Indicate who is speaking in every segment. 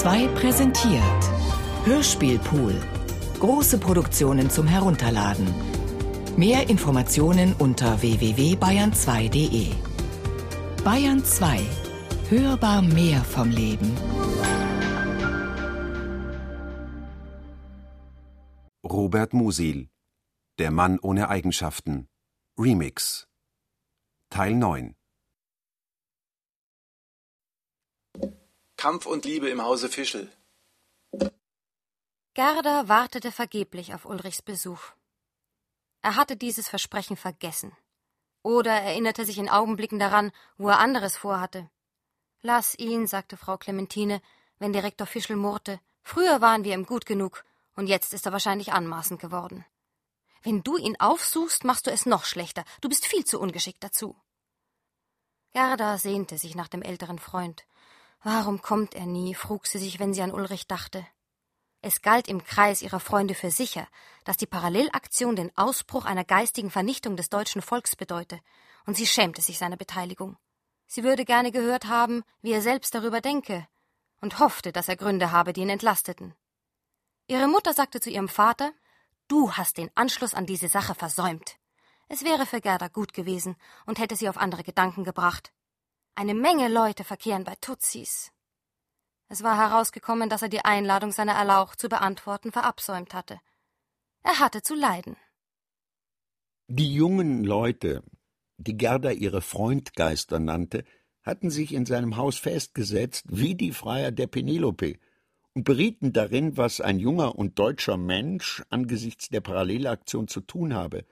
Speaker 1: 2 präsentiert Hörspielpool. Große Produktionen zum Herunterladen. Mehr Informationen unter www.bayern2.de. Bayern 2. Hörbar mehr vom Leben.
Speaker 2: Robert Musil Der Mann ohne Eigenschaften Remix Teil 9
Speaker 3: Kampf und Liebe im Hause Fischel.
Speaker 4: Gerda wartete vergeblich auf Ulrichs Besuch. Er hatte dieses Versprechen vergessen. Oder erinnerte sich in Augenblicken daran, wo er anderes vorhatte. Lass ihn, sagte Frau Clementine, wenn Direktor Fischel murrte. Früher waren wir ihm gut genug, und jetzt ist er wahrscheinlich anmaßend geworden. Wenn du ihn aufsuchst, machst du es noch schlechter. Du bist viel zu ungeschickt dazu. Gerda sehnte sich nach dem älteren Freund. Warum kommt er nie? frug sie sich, wenn sie an Ulrich dachte. Es galt im Kreis ihrer Freunde für sicher, dass die Parallelaktion den Ausbruch einer geistigen Vernichtung des deutschen Volks bedeute, und sie schämte sich seiner Beteiligung. Sie würde gerne gehört haben, wie er selbst darüber denke, und hoffte, dass er Gründe habe, die ihn entlasteten. Ihre Mutter sagte zu ihrem Vater, Du hast den Anschluss an diese Sache versäumt. Es wäre für Gerda gut gewesen und hätte sie auf andere Gedanken gebracht. Eine Menge Leute verkehren bei Tutsis. Es war herausgekommen, dass er die Einladung seiner Erlauch zu beantworten verabsäumt hatte. Er hatte zu leiden.
Speaker 5: Die jungen Leute, die Gerda ihre Freundgeister nannte, hatten sich in seinem Haus festgesetzt wie die Freier der Penelope und berieten darin, was ein junger und deutscher Mensch angesichts der Parallelaktion zu tun habe.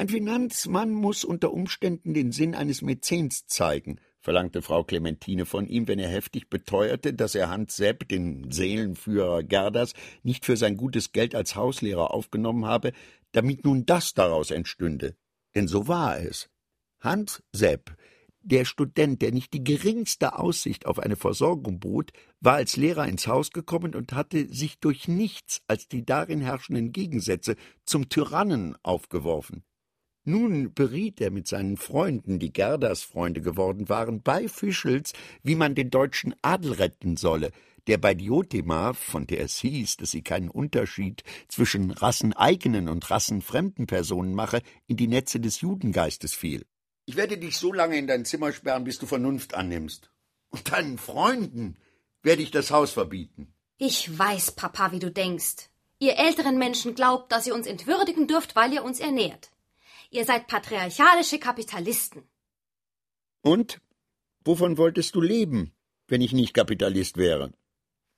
Speaker 5: Ein Finanzmann muss unter Umständen den Sinn eines Mäzens zeigen, verlangte Frau Clementine von ihm, wenn er heftig beteuerte, dass er Hans Sepp, den Seelenführer Gerdas, nicht für sein gutes Geld als Hauslehrer aufgenommen habe, damit nun das daraus entstünde. Denn so war es. Hans Sepp, der Student, der nicht die geringste Aussicht auf eine Versorgung bot, war als Lehrer ins Haus gekommen und hatte sich durch nichts als die darin herrschenden Gegensätze zum Tyrannen aufgeworfen. Nun beriet er mit seinen Freunden, die Gerdas Freunde geworden waren, bei Fischels, wie man den deutschen Adel retten solle, der bei Diotima, von der es hieß, dass sie keinen Unterschied zwischen rasseneigenen und rassenfremden Personen mache, in die Netze des Judengeistes fiel. Ich werde dich so lange in dein Zimmer sperren, bis du Vernunft annimmst. Und deinen Freunden werde ich das Haus verbieten.
Speaker 4: Ich weiß, Papa, wie du denkst. Ihr älteren Menschen glaubt, dass ihr uns entwürdigen dürft, weil ihr uns ernährt. Ihr seid patriarchalische Kapitalisten.
Speaker 5: Und? Wovon wolltest du leben, wenn ich nicht Kapitalist wäre?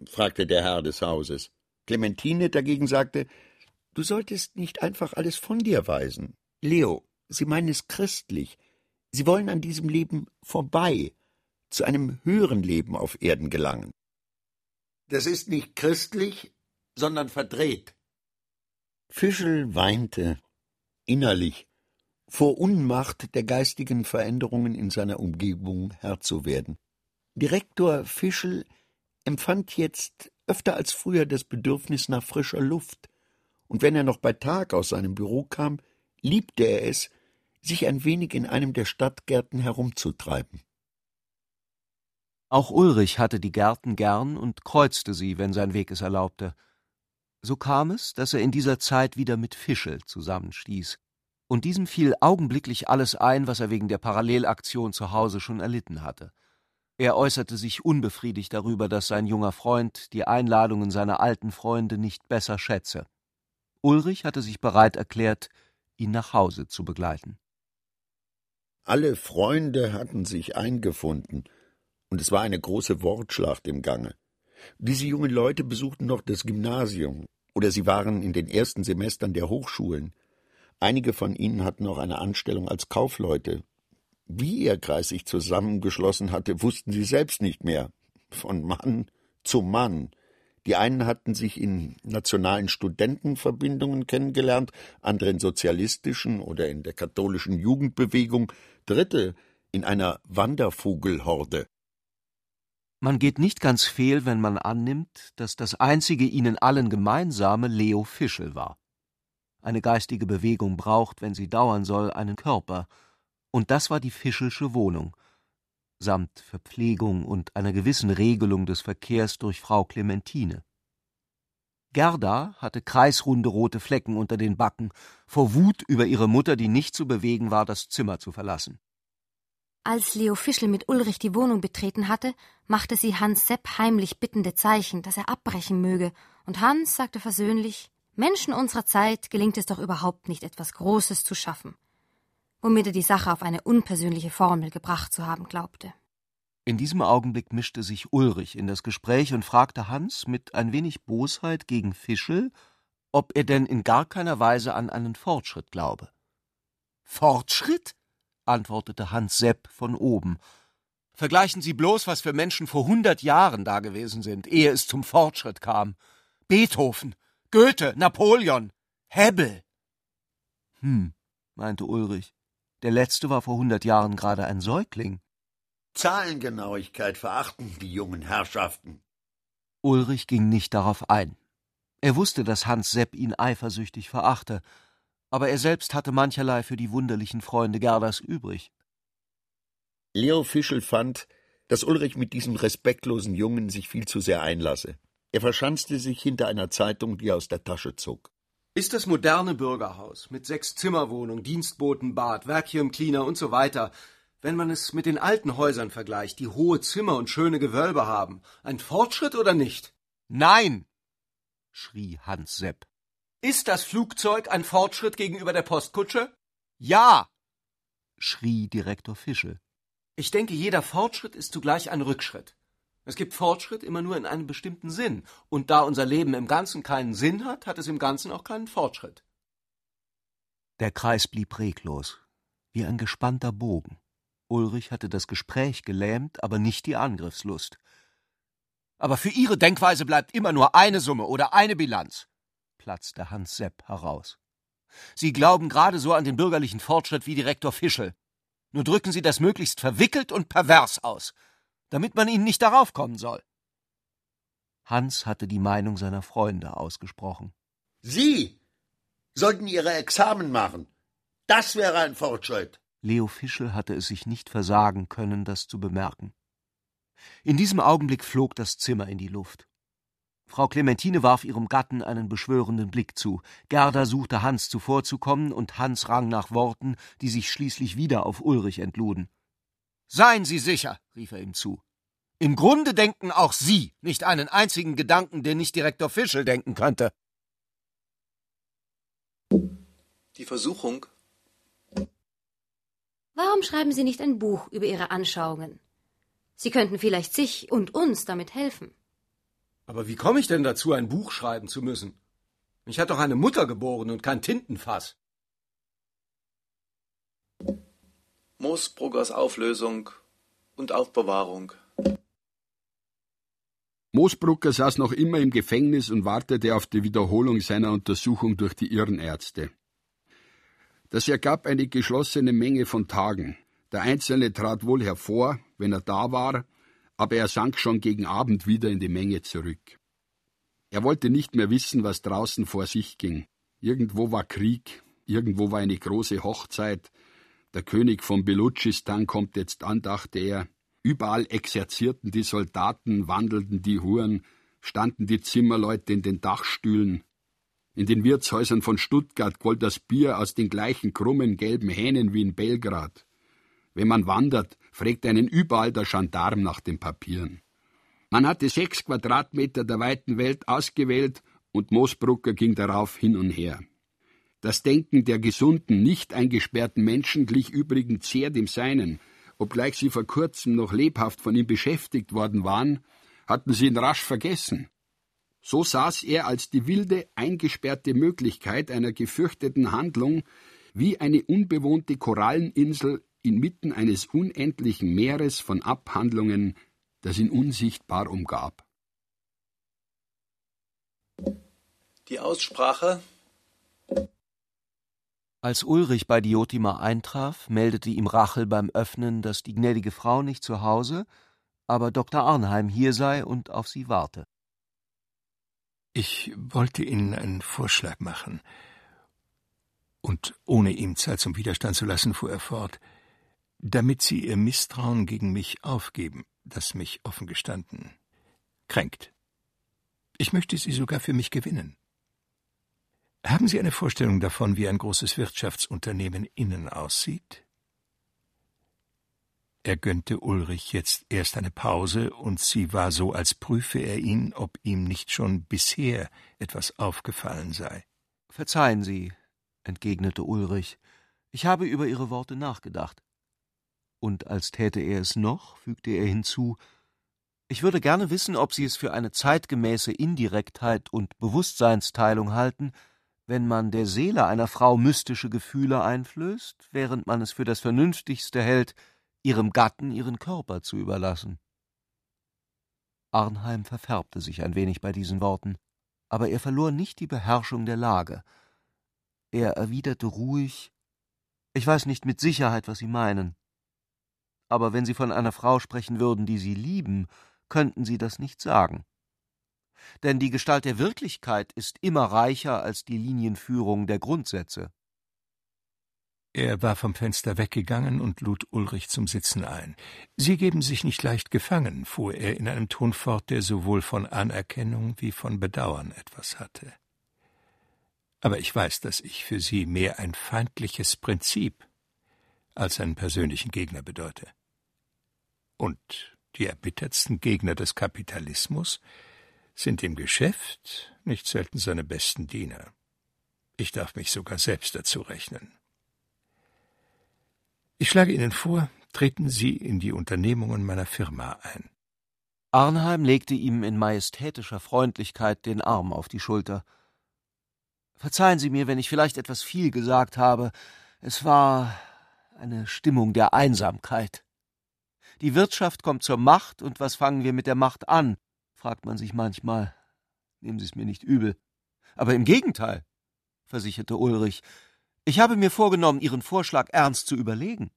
Speaker 5: fragte der Herr des Hauses. Clementine dagegen sagte, du solltest nicht einfach alles von dir weisen. Leo, Sie meinen es christlich. Sie wollen an diesem Leben vorbei, zu einem höheren Leben auf Erden gelangen. Das ist nicht christlich, sondern verdreht. Fischel weinte innerlich vor Unmacht der geistigen Veränderungen in seiner Umgebung Herr zu werden. Direktor Fischel empfand jetzt öfter als früher das Bedürfnis nach frischer Luft, und wenn er noch bei Tag aus seinem Büro kam, liebte er es, sich ein wenig in einem der Stadtgärten herumzutreiben.
Speaker 6: Auch Ulrich hatte die Gärten gern und kreuzte sie, wenn sein Weg es erlaubte. So kam es, dass er in dieser Zeit wieder mit Fischel zusammenstieß und diesem fiel augenblicklich alles ein, was er wegen der Parallelaktion zu Hause schon erlitten hatte. Er äußerte sich unbefriedigt darüber, dass sein junger Freund die Einladungen seiner alten Freunde nicht besser schätze. Ulrich hatte sich bereit erklärt, ihn nach Hause zu begleiten.
Speaker 5: Alle Freunde hatten sich eingefunden, und es war eine große Wortschlacht im Gange. Diese jungen Leute besuchten noch das Gymnasium, oder sie waren in den ersten Semestern der Hochschulen. Einige von ihnen hatten auch eine Anstellung als Kaufleute. Wie ihr Kreis sich zusammengeschlossen hatte, wussten sie selbst nicht mehr. Von Mann zu Mann. Die einen hatten sich in nationalen Studentenverbindungen kennengelernt, andere in sozialistischen oder in der katholischen Jugendbewegung, dritte in einer Wandervogelhorde.
Speaker 6: Man geht nicht ganz fehl, wenn man annimmt, dass das einzige ihnen allen gemeinsame Leo Fischel war. Eine geistige Bewegung braucht, wenn sie dauern soll, einen Körper, und das war die Fischelsche Wohnung. samt Verpflegung und einer gewissen Regelung des Verkehrs durch Frau Clementine. Gerda hatte kreisrunde rote Flecken unter den Backen, vor Wut über ihre Mutter, die nicht zu bewegen war, das Zimmer zu verlassen.
Speaker 4: Als Leo Fischel mit Ulrich die Wohnung betreten hatte, machte sie Hans Sepp heimlich bittende Zeichen, dass er abbrechen möge, und Hans sagte versöhnlich Menschen unserer Zeit gelingt es doch überhaupt nicht, etwas Großes zu schaffen, womit er die Sache auf eine unpersönliche Formel gebracht zu haben glaubte.
Speaker 6: In diesem Augenblick mischte sich Ulrich in das Gespräch und fragte Hans mit ein wenig Bosheit gegen Fischel, ob er denn in gar keiner Weise an einen Fortschritt glaube. Fortschritt? antwortete Hans Sepp von oben. Vergleichen Sie bloß, was für Menschen vor hundert Jahren da gewesen sind, ehe es zum Fortschritt kam. Beethoven, Goethe, Napoleon, Hebbel. Hm, meinte Ulrich. Der letzte war vor hundert Jahren gerade ein Säugling.
Speaker 5: Zahlengenauigkeit verachten die jungen Herrschaften.
Speaker 6: Ulrich ging nicht darauf ein. Er wusste, dass Hans Sepp ihn eifersüchtig verachte, aber er selbst hatte mancherlei für die wunderlichen Freunde Gerdas übrig.
Speaker 5: Leo Fischel fand, dass Ulrich mit diesem respektlosen Jungen sich viel zu sehr einlasse. Er verschanzte sich hinter einer Zeitung, die er aus der Tasche zog.
Speaker 6: Ist das moderne Bürgerhaus mit sechs Zimmerwohnung, Dienstbotenbad, Vacuum Cleaner und so weiter, wenn man es mit den alten Häusern vergleicht, die hohe Zimmer und schöne Gewölbe haben, ein Fortschritt oder nicht? Nein, schrie Hans Sepp. Ist das Flugzeug ein Fortschritt gegenüber der Postkutsche? Ja, schrie Direktor Fischel. Ich denke, jeder Fortschritt ist zugleich ein Rückschritt. Es gibt Fortschritt immer nur in einem bestimmten Sinn, und da unser Leben im Ganzen keinen Sinn hat, hat es im Ganzen auch keinen Fortschritt. Der Kreis blieb reglos, wie ein gespannter Bogen. Ulrich hatte das Gespräch gelähmt, aber nicht die Angriffslust. Aber für Ihre Denkweise bleibt immer nur eine Summe oder eine Bilanz platzte Hans Sepp heraus. Sie glauben gerade so an den bürgerlichen Fortschritt wie Direktor Fischel. Nur drücken Sie das möglichst verwickelt und pervers aus, damit man Ihnen nicht darauf kommen soll. Hans hatte die Meinung seiner Freunde ausgesprochen.
Speaker 5: Sie sollten Ihre Examen machen. Das wäre ein Fortschritt.
Speaker 6: Leo Fischel hatte es sich nicht versagen können, das zu bemerken. In diesem Augenblick flog das Zimmer in die Luft. Frau Clementine warf ihrem Gatten einen beschwörenden Blick zu. Gerda suchte Hans zuvorzukommen, und Hans rang nach Worten, die sich schließlich wieder auf Ulrich entluden. Seien Sie sicher, rief er ihm zu. Im Grunde denken auch Sie nicht einen einzigen Gedanken, den nicht Direktor Fischel denken könnte.
Speaker 3: Die Versuchung.
Speaker 4: Warum schreiben Sie nicht ein Buch über Ihre Anschauungen? Sie könnten vielleicht sich und uns damit helfen.
Speaker 6: Aber wie komme ich denn dazu, ein Buch schreiben zu müssen? Mich hat doch eine Mutter geboren und kein Tintenfass.
Speaker 3: Moosbruckers Auflösung und Aufbewahrung.
Speaker 7: Moosbrucker saß noch immer im Gefängnis und wartete auf die Wiederholung seiner Untersuchung durch die Irrenärzte. Das ergab eine geschlossene Menge von Tagen. Der Einzelne trat wohl hervor, wenn er da war, aber er sank schon gegen Abend wieder in die Menge zurück. Er wollte nicht mehr wissen, was draußen vor sich ging. Irgendwo war Krieg, irgendwo war eine große Hochzeit. Der König von Belutschistan kommt jetzt an, dachte er. Überall exerzierten die Soldaten, wandelten die Huren, standen die Zimmerleute in den Dachstühlen. In den Wirtshäusern von Stuttgart quoll das Bier aus den gleichen krummen gelben Hähnen wie in Belgrad. Wenn man wandert, fragt einen überall der Gendarm nach den Papieren. Man hatte sechs Quadratmeter der weiten Welt ausgewählt und Moosbrucker ging darauf hin und her. Das Denken der gesunden, nicht eingesperrten Menschen glich übrigens sehr dem seinen. Obgleich sie vor kurzem noch lebhaft von ihm beschäftigt worden waren, hatten sie ihn rasch vergessen. So saß er als die wilde, eingesperrte Möglichkeit einer gefürchteten Handlung wie eine unbewohnte Koralleninsel inmitten eines unendlichen Meeres von Abhandlungen, das ihn unsichtbar umgab.
Speaker 3: Die Aussprache.
Speaker 6: Als Ulrich bei Diotima eintraf, meldete ihm Rachel beim Öffnen, dass die gnädige Frau nicht zu Hause, aber Dr. Arnheim hier sei und auf sie warte.
Speaker 8: Ich wollte Ihnen einen Vorschlag machen. Und ohne ihm Zeit zum Widerstand zu lassen, fuhr er fort. Damit Sie Ihr Misstrauen gegen mich aufgeben, das mich offen gestanden kränkt. Ich möchte Sie sogar für mich gewinnen. Haben Sie eine Vorstellung davon, wie ein großes Wirtschaftsunternehmen innen aussieht? Er gönnte Ulrich jetzt erst eine Pause, und sie war so, als prüfe er ihn, ob ihm nicht schon bisher etwas aufgefallen sei.
Speaker 6: Verzeihen Sie, entgegnete Ulrich, ich habe über Ihre Worte nachgedacht. Und als täte er es noch, fügte er hinzu, ich würde gerne wissen, ob Sie es für eine zeitgemäße Indirektheit und Bewusstseinsteilung halten, wenn man der Seele einer Frau mystische Gefühle einflößt, während man es für das Vernünftigste hält, ihrem Gatten ihren Körper zu überlassen. Arnheim verfärbte sich ein wenig bei diesen Worten, aber er verlor nicht die Beherrschung der Lage. Er erwiderte ruhig Ich weiß nicht mit Sicherheit, was Sie meinen. Aber wenn Sie von einer Frau sprechen würden, die Sie lieben, könnten Sie das nicht sagen. Denn die Gestalt der Wirklichkeit ist immer reicher als die Linienführung der Grundsätze.
Speaker 8: Er war vom Fenster weggegangen und lud Ulrich zum Sitzen ein. Sie geben sich nicht leicht gefangen, fuhr er in einem Ton fort, der sowohl von Anerkennung wie von Bedauern etwas hatte. Aber ich weiß, dass ich für Sie mehr ein feindliches Prinzip als einen persönlichen Gegner bedeute. Und die erbittertsten Gegner des Kapitalismus sind im Geschäft nicht selten seine besten Diener. Ich darf mich sogar selbst dazu rechnen. Ich schlage Ihnen vor, treten Sie in die Unternehmungen meiner Firma ein.
Speaker 6: Arnheim legte ihm in majestätischer Freundlichkeit den Arm auf die Schulter. Verzeihen Sie mir, wenn ich vielleicht etwas viel gesagt habe. Es war eine Stimmung der Einsamkeit. Die Wirtschaft kommt zur Macht, und was fangen wir mit der Macht an? Fragt man sich manchmal. Nehmen Sie es mir nicht übel. Aber im Gegenteil, versicherte Ulrich, ich habe mir vorgenommen, Ihren Vorschlag ernst zu überlegen.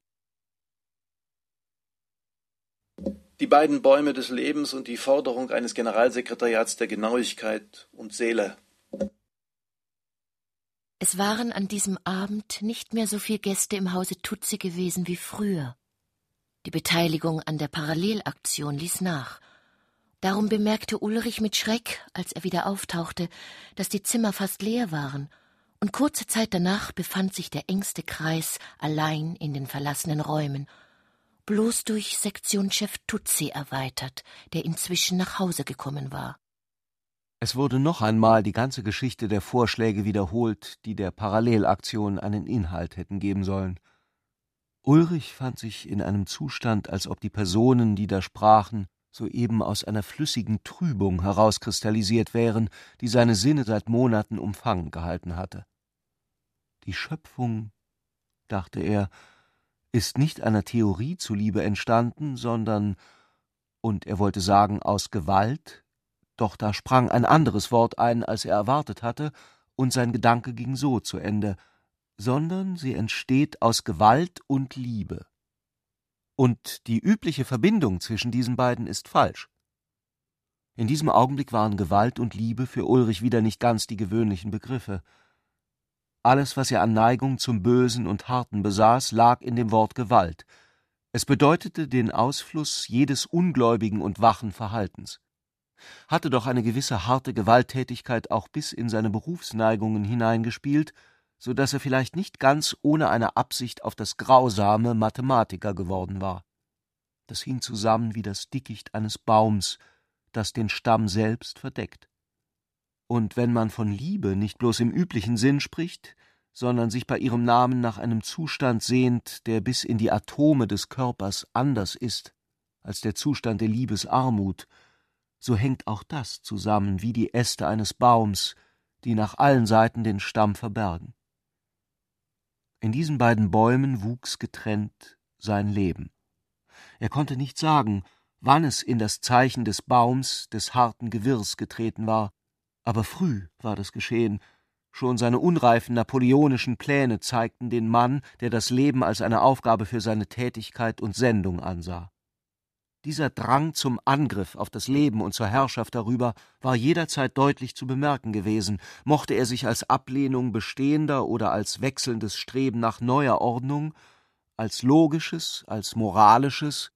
Speaker 3: Die beiden Bäume des Lebens und die Forderung eines Generalsekretariats der Genauigkeit und Seele.
Speaker 9: Es waren an diesem Abend nicht mehr so viele Gäste im Hause Tutsi gewesen wie früher. Die Beteiligung an der Parallelaktion ließ nach. Darum bemerkte Ulrich mit Schreck, als er wieder auftauchte, dass die Zimmer fast leer waren – und kurze Zeit danach befand sich der engste Kreis allein in den verlassenen Räumen, bloß durch Sektionschef Tutsi erweitert, der inzwischen nach Hause gekommen war.
Speaker 6: Es wurde noch einmal die ganze Geschichte der Vorschläge wiederholt, die der Parallelaktion einen Inhalt hätten geben sollen. Ulrich fand sich in einem Zustand, als ob die Personen, die da sprachen, soeben aus einer flüssigen Trübung herauskristallisiert wären, die seine Sinne seit Monaten umfangen gehalten hatte. Die Schöpfung, dachte er, ist nicht einer Theorie zuliebe entstanden, sondern, und er wollte sagen, aus Gewalt, doch da sprang ein anderes Wort ein, als er erwartet hatte, und sein Gedanke ging so zu Ende, sondern sie entsteht aus Gewalt und Liebe. Und die übliche Verbindung zwischen diesen beiden ist falsch. In diesem Augenblick waren Gewalt und Liebe für Ulrich wieder nicht ganz die gewöhnlichen Begriffe. Alles, was er an Neigung zum Bösen und Harten besaß, lag in dem Wort Gewalt. Es bedeutete den Ausfluss jedes ungläubigen und wachen Verhaltens. Hatte doch eine gewisse harte Gewalttätigkeit auch bis in seine Berufsneigungen hineingespielt, so dass er vielleicht nicht ganz ohne eine Absicht auf das grausame Mathematiker geworden war. Das hing zusammen wie das Dickicht eines Baums, das den Stamm selbst verdeckt. Und wenn man von Liebe nicht bloß im üblichen Sinn spricht, sondern sich bei ihrem Namen nach einem Zustand sehnt, der bis in die Atome des Körpers anders ist als der Zustand der Liebesarmut, so hängt auch das zusammen wie die Äste eines Baums, die nach allen Seiten den Stamm verbergen. In diesen beiden Bäumen wuchs getrennt sein Leben. Er konnte nicht sagen, wann es in das Zeichen des Baums des harten Gewirrs getreten war, aber früh war das geschehen, schon seine unreifen napoleonischen Pläne zeigten den Mann, der das Leben als eine Aufgabe für seine Tätigkeit und Sendung ansah. Dieser Drang zum Angriff auf das Leben und zur Herrschaft darüber war jederzeit deutlich zu bemerken gewesen, mochte er sich als Ablehnung bestehender oder als wechselndes Streben nach neuer Ordnung, als logisches, als moralisches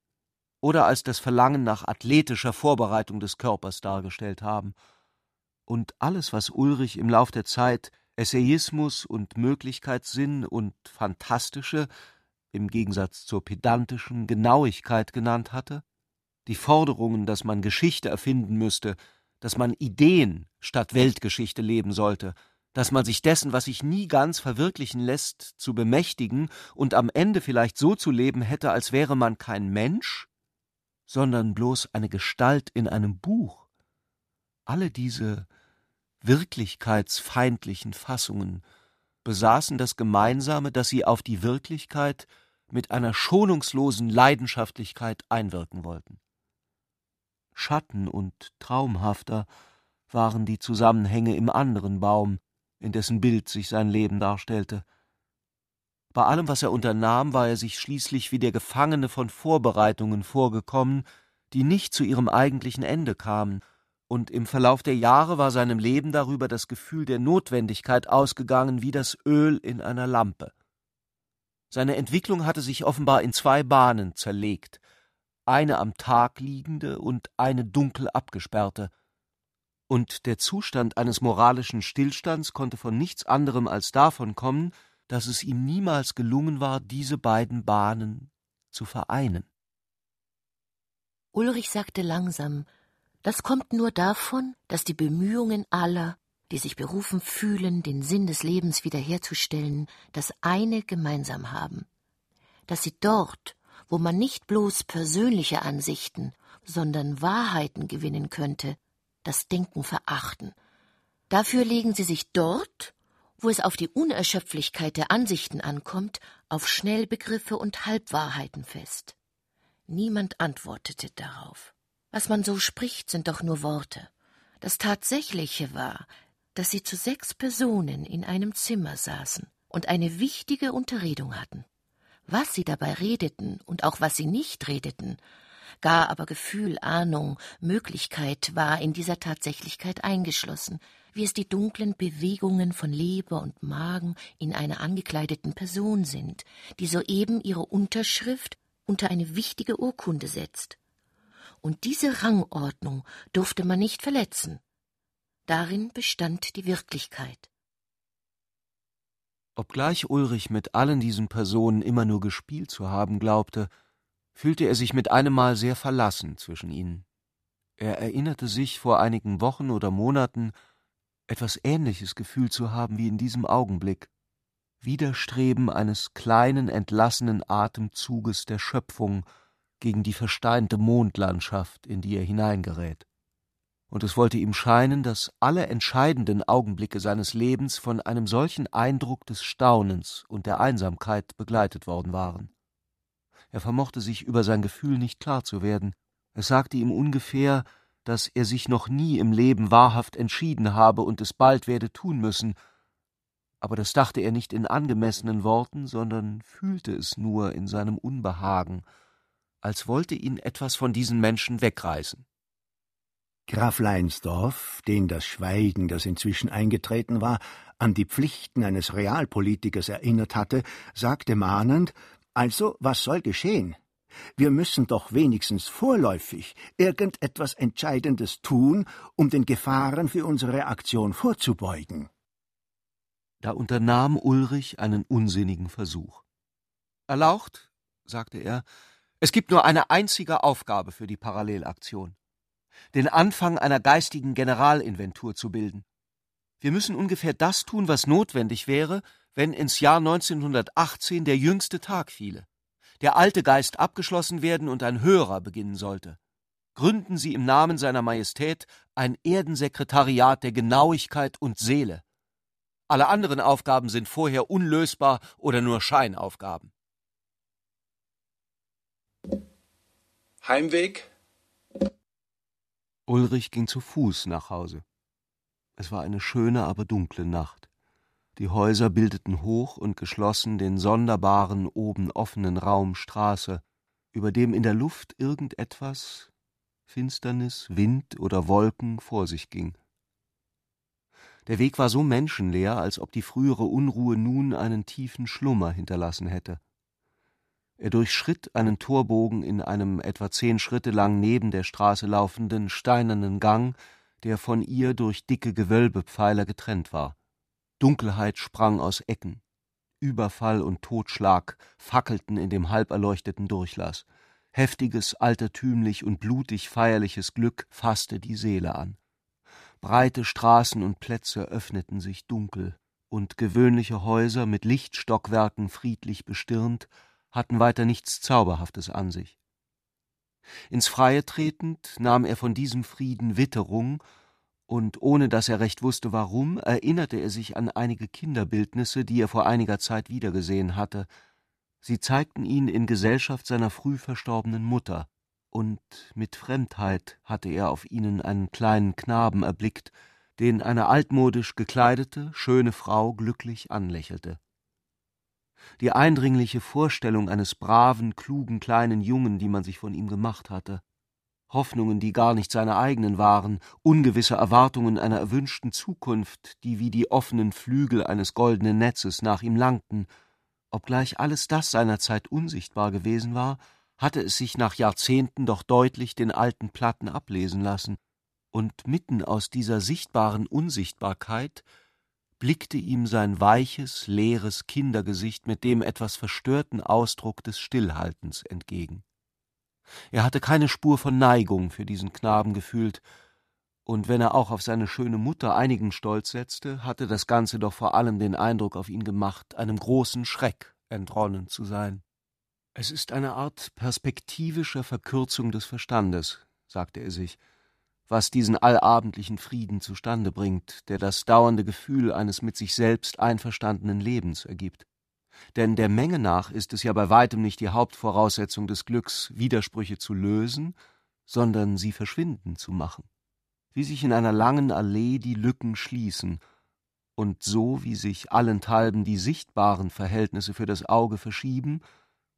Speaker 6: oder als das Verlangen nach athletischer Vorbereitung des Körpers dargestellt haben. Und alles, was Ulrich im Lauf der Zeit Essayismus und Möglichkeitssinn und fantastische, im Gegensatz zur pedantischen Genauigkeit genannt hatte, die Forderungen, dass man Geschichte erfinden müsste, dass man Ideen statt Weltgeschichte leben sollte, dass man sich dessen, was sich nie ganz verwirklichen lässt, zu bemächtigen und am Ende vielleicht so zu leben hätte, als wäre man kein Mensch, sondern bloß eine Gestalt in einem Buch. Alle diese wirklichkeitsfeindlichen Fassungen besaßen das Gemeinsame, dass sie auf die Wirklichkeit mit einer schonungslosen Leidenschaftlichkeit einwirken wollten. Schatten und traumhafter waren die Zusammenhänge im anderen Baum, in dessen Bild sich sein Leben darstellte. Bei allem, was er unternahm, war er sich schließlich wie der Gefangene von Vorbereitungen vorgekommen, die nicht zu ihrem eigentlichen Ende kamen, und im Verlauf der Jahre war seinem Leben darüber das Gefühl der Notwendigkeit ausgegangen wie das Öl in einer Lampe. Seine Entwicklung hatte sich offenbar in zwei Bahnen zerlegt, eine am Tag liegende und eine dunkel abgesperrte, und der Zustand eines moralischen Stillstands konnte von nichts anderem als davon kommen, dass es ihm niemals gelungen war, diese beiden Bahnen zu vereinen.
Speaker 9: Ulrich sagte langsam, das kommt nur davon, dass die Bemühungen aller, die sich berufen fühlen, den Sinn des Lebens wiederherzustellen, das eine gemeinsam haben, dass sie dort, wo man nicht bloß persönliche Ansichten, sondern Wahrheiten gewinnen könnte, das Denken verachten. Dafür legen sie sich dort, wo es auf die Unerschöpflichkeit der Ansichten ankommt, auf Schnellbegriffe und Halbwahrheiten fest. Niemand antwortete darauf. Was man so spricht, sind doch nur Worte. Das Tatsächliche war, dass sie zu sechs Personen in einem Zimmer saßen und eine wichtige Unterredung hatten. Was sie dabei redeten und auch was sie nicht redeten, gar aber Gefühl, Ahnung, Möglichkeit war in dieser Tatsächlichkeit eingeschlossen, wie es die dunklen Bewegungen von Leber und Magen in einer angekleideten Person sind, die soeben ihre Unterschrift unter eine wichtige Urkunde setzt. Und diese Rangordnung durfte man nicht verletzen. Darin bestand die Wirklichkeit.
Speaker 6: Obgleich Ulrich mit allen diesen Personen immer nur gespielt zu haben glaubte, fühlte er sich mit einem Mal sehr verlassen zwischen ihnen. Er erinnerte sich vor einigen Wochen oder Monaten etwas Ähnliches Gefühl zu haben wie in diesem Augenblick. Widerstreben eines kleinen, entlassenen Atemzuges der Schöpfung gegen die versteinte Mondlandschaft, in die er hineingerät. Und es wollte ihm scheinen, dass alle entscheidenden Augenblicke seines Lebens von einem solchen Eindruck des Staunens und der Einsamkeit begleitet worden waren. Er vermochte sich über sein Gefühl nicht klar zu werden. Es sagte ihm ungefähr, dass er sich noch nie im Leben wahrhaft entschieden habe und es bald werde tun müssen, aber das dachte er nicht in angemessenen Worten, sondern fühlte es nur in seinem Unbehagen, als wollte ihn etwas von diesen Menschen wegreißen.
Speaker 5: Graf Leinsdorf, den das Schweigen, das inzwischen eingetreten war, an die Pflichten eines Realpolitikers erinnert hatte, sagte mahnend Also, was soll geschehen? Wir müssen doch wenigstens vorläufig irgendetwas Entscheidendes tun, um den Gefahren für unsere Aktion vorzubeugen.
Speaker 6: Da unternahm Ulrich einen unsinnigen Versuch. Erlaucht, sagte er, es gibt nur eine einzige Aufgabe für die Parallelaktion den Anfang einer geistigen Generalinventur zu bilden. Wir müssen ungefähr das tun, was notwendig wäre, wenn ins Jahr 1918 der jüngste Tag fiele, der alte Geist abgeschlossen werden und ein höherer beginnen sollte. Gründen Sie im Namen seiner Majestät ein Erdensekretariat der Genauigkeit und Seele. Alle anderen Aufgaben sind vorher unlösbar oder nur Scheinaufgaben.
Speaker 3: Heimweg?
Speaker 6: Ulrich ging zu Fuß nach Hause. Es war eine schöne, aber dunkle Nacht. Die Häuser bildeten hoch und geschlossen den sonderbaren, oben offenen Raum Straße, über dem in der Luft irgendetwas, Finsternis, Wind oder Wolken vor sich ging. Der Weg war so menschenleer, als ob die frühere Unruhe nun einen tiefen Schlummer hinterlassen hätte. Er durchschritt einen Torbogen in einem etwa zehn Schritte lang neben der Straße laufenden steinernen Gang, der von ihr durch dicke Gewölbepfeiler getrennt war. Dunkelheit sprang aus Ecken. Überfall und Totschlag fackelten in dem halberleuchteten Durchlass. Heftiges, altertümlich und blutig feierliches Glück fasste die Seele an. Breite Straßen und Plätze öffneten sich dunkel, und gewöhnliche Häuser mit Lichtstockwerken friedlich bestirnt hatten weiter nichts Zauberhaftes an sich. Ins Freie tretend nahm er von diesem Frieden Witterung, und ohne dass er recht wusste warum, erinnerte er sich an einige Kinderbildnisse, die er vor einiger Zeit wiedergesehen hatte. Sie zeigten ihn in Gesellschaft seiner früh verstorbenen Mutter, und mit Fremdheit hatte er auf ihnen einen kleinen Knaben erblickt, den eine altmodisch gekleidete, schöne Frau glücklich anlächelte. Die eindringliche Vorstellung eines braven, klugen kleinen Jungen, die man sich von ihm gemacht hatte, Hoffnungen, die gar nicht seine eigenen waren, ungewisse Erwartungen einer erwünschten Zukunft, die wie die offenen Flügel eines goldenen Netzes nach ihm langten, obgleich alles das seinerzeit unsichtbar gewesen war, hatte es sich nach Jahrzehnten doch deutlich den alten Platten ablesen lassen, und mitten aus dieser sichtbaren Unsichtbarkeit blickte ihm sein weiches, leeres Kindergesicht mit dem etwas verstörten Ausdruck des Stillhaltens entgegen. Er hatte keine Spur von Neigung für diesen Knaben gefühlt, und wenn er auch auf seine schöne Mutter einigen Stolz setzte, hatte das Ganze doch vor allem den Eindruck auf ihn gemacht, einem großen Schreck entronnen zu sein. Es ist eine Art perspektivischer Verkürzung des Verstandes, sagte er sich, was diesen allabendlichen Frieden zustande bringt, der das dauernde Gefühl eines mit sich selbst einverstandenen Lebens ergibt. Denn der Menge nach ist es ja bei weitem nicht die Hauptvoraussetzung des Glücks, Widersprüche zu lösen, sondern sie verschwinden zu machen. Wie sich in einer langen Allee die Lücken schließen, und so wie sich allenthalben die sichtbaren Verhältnisse für das Auge verschieben,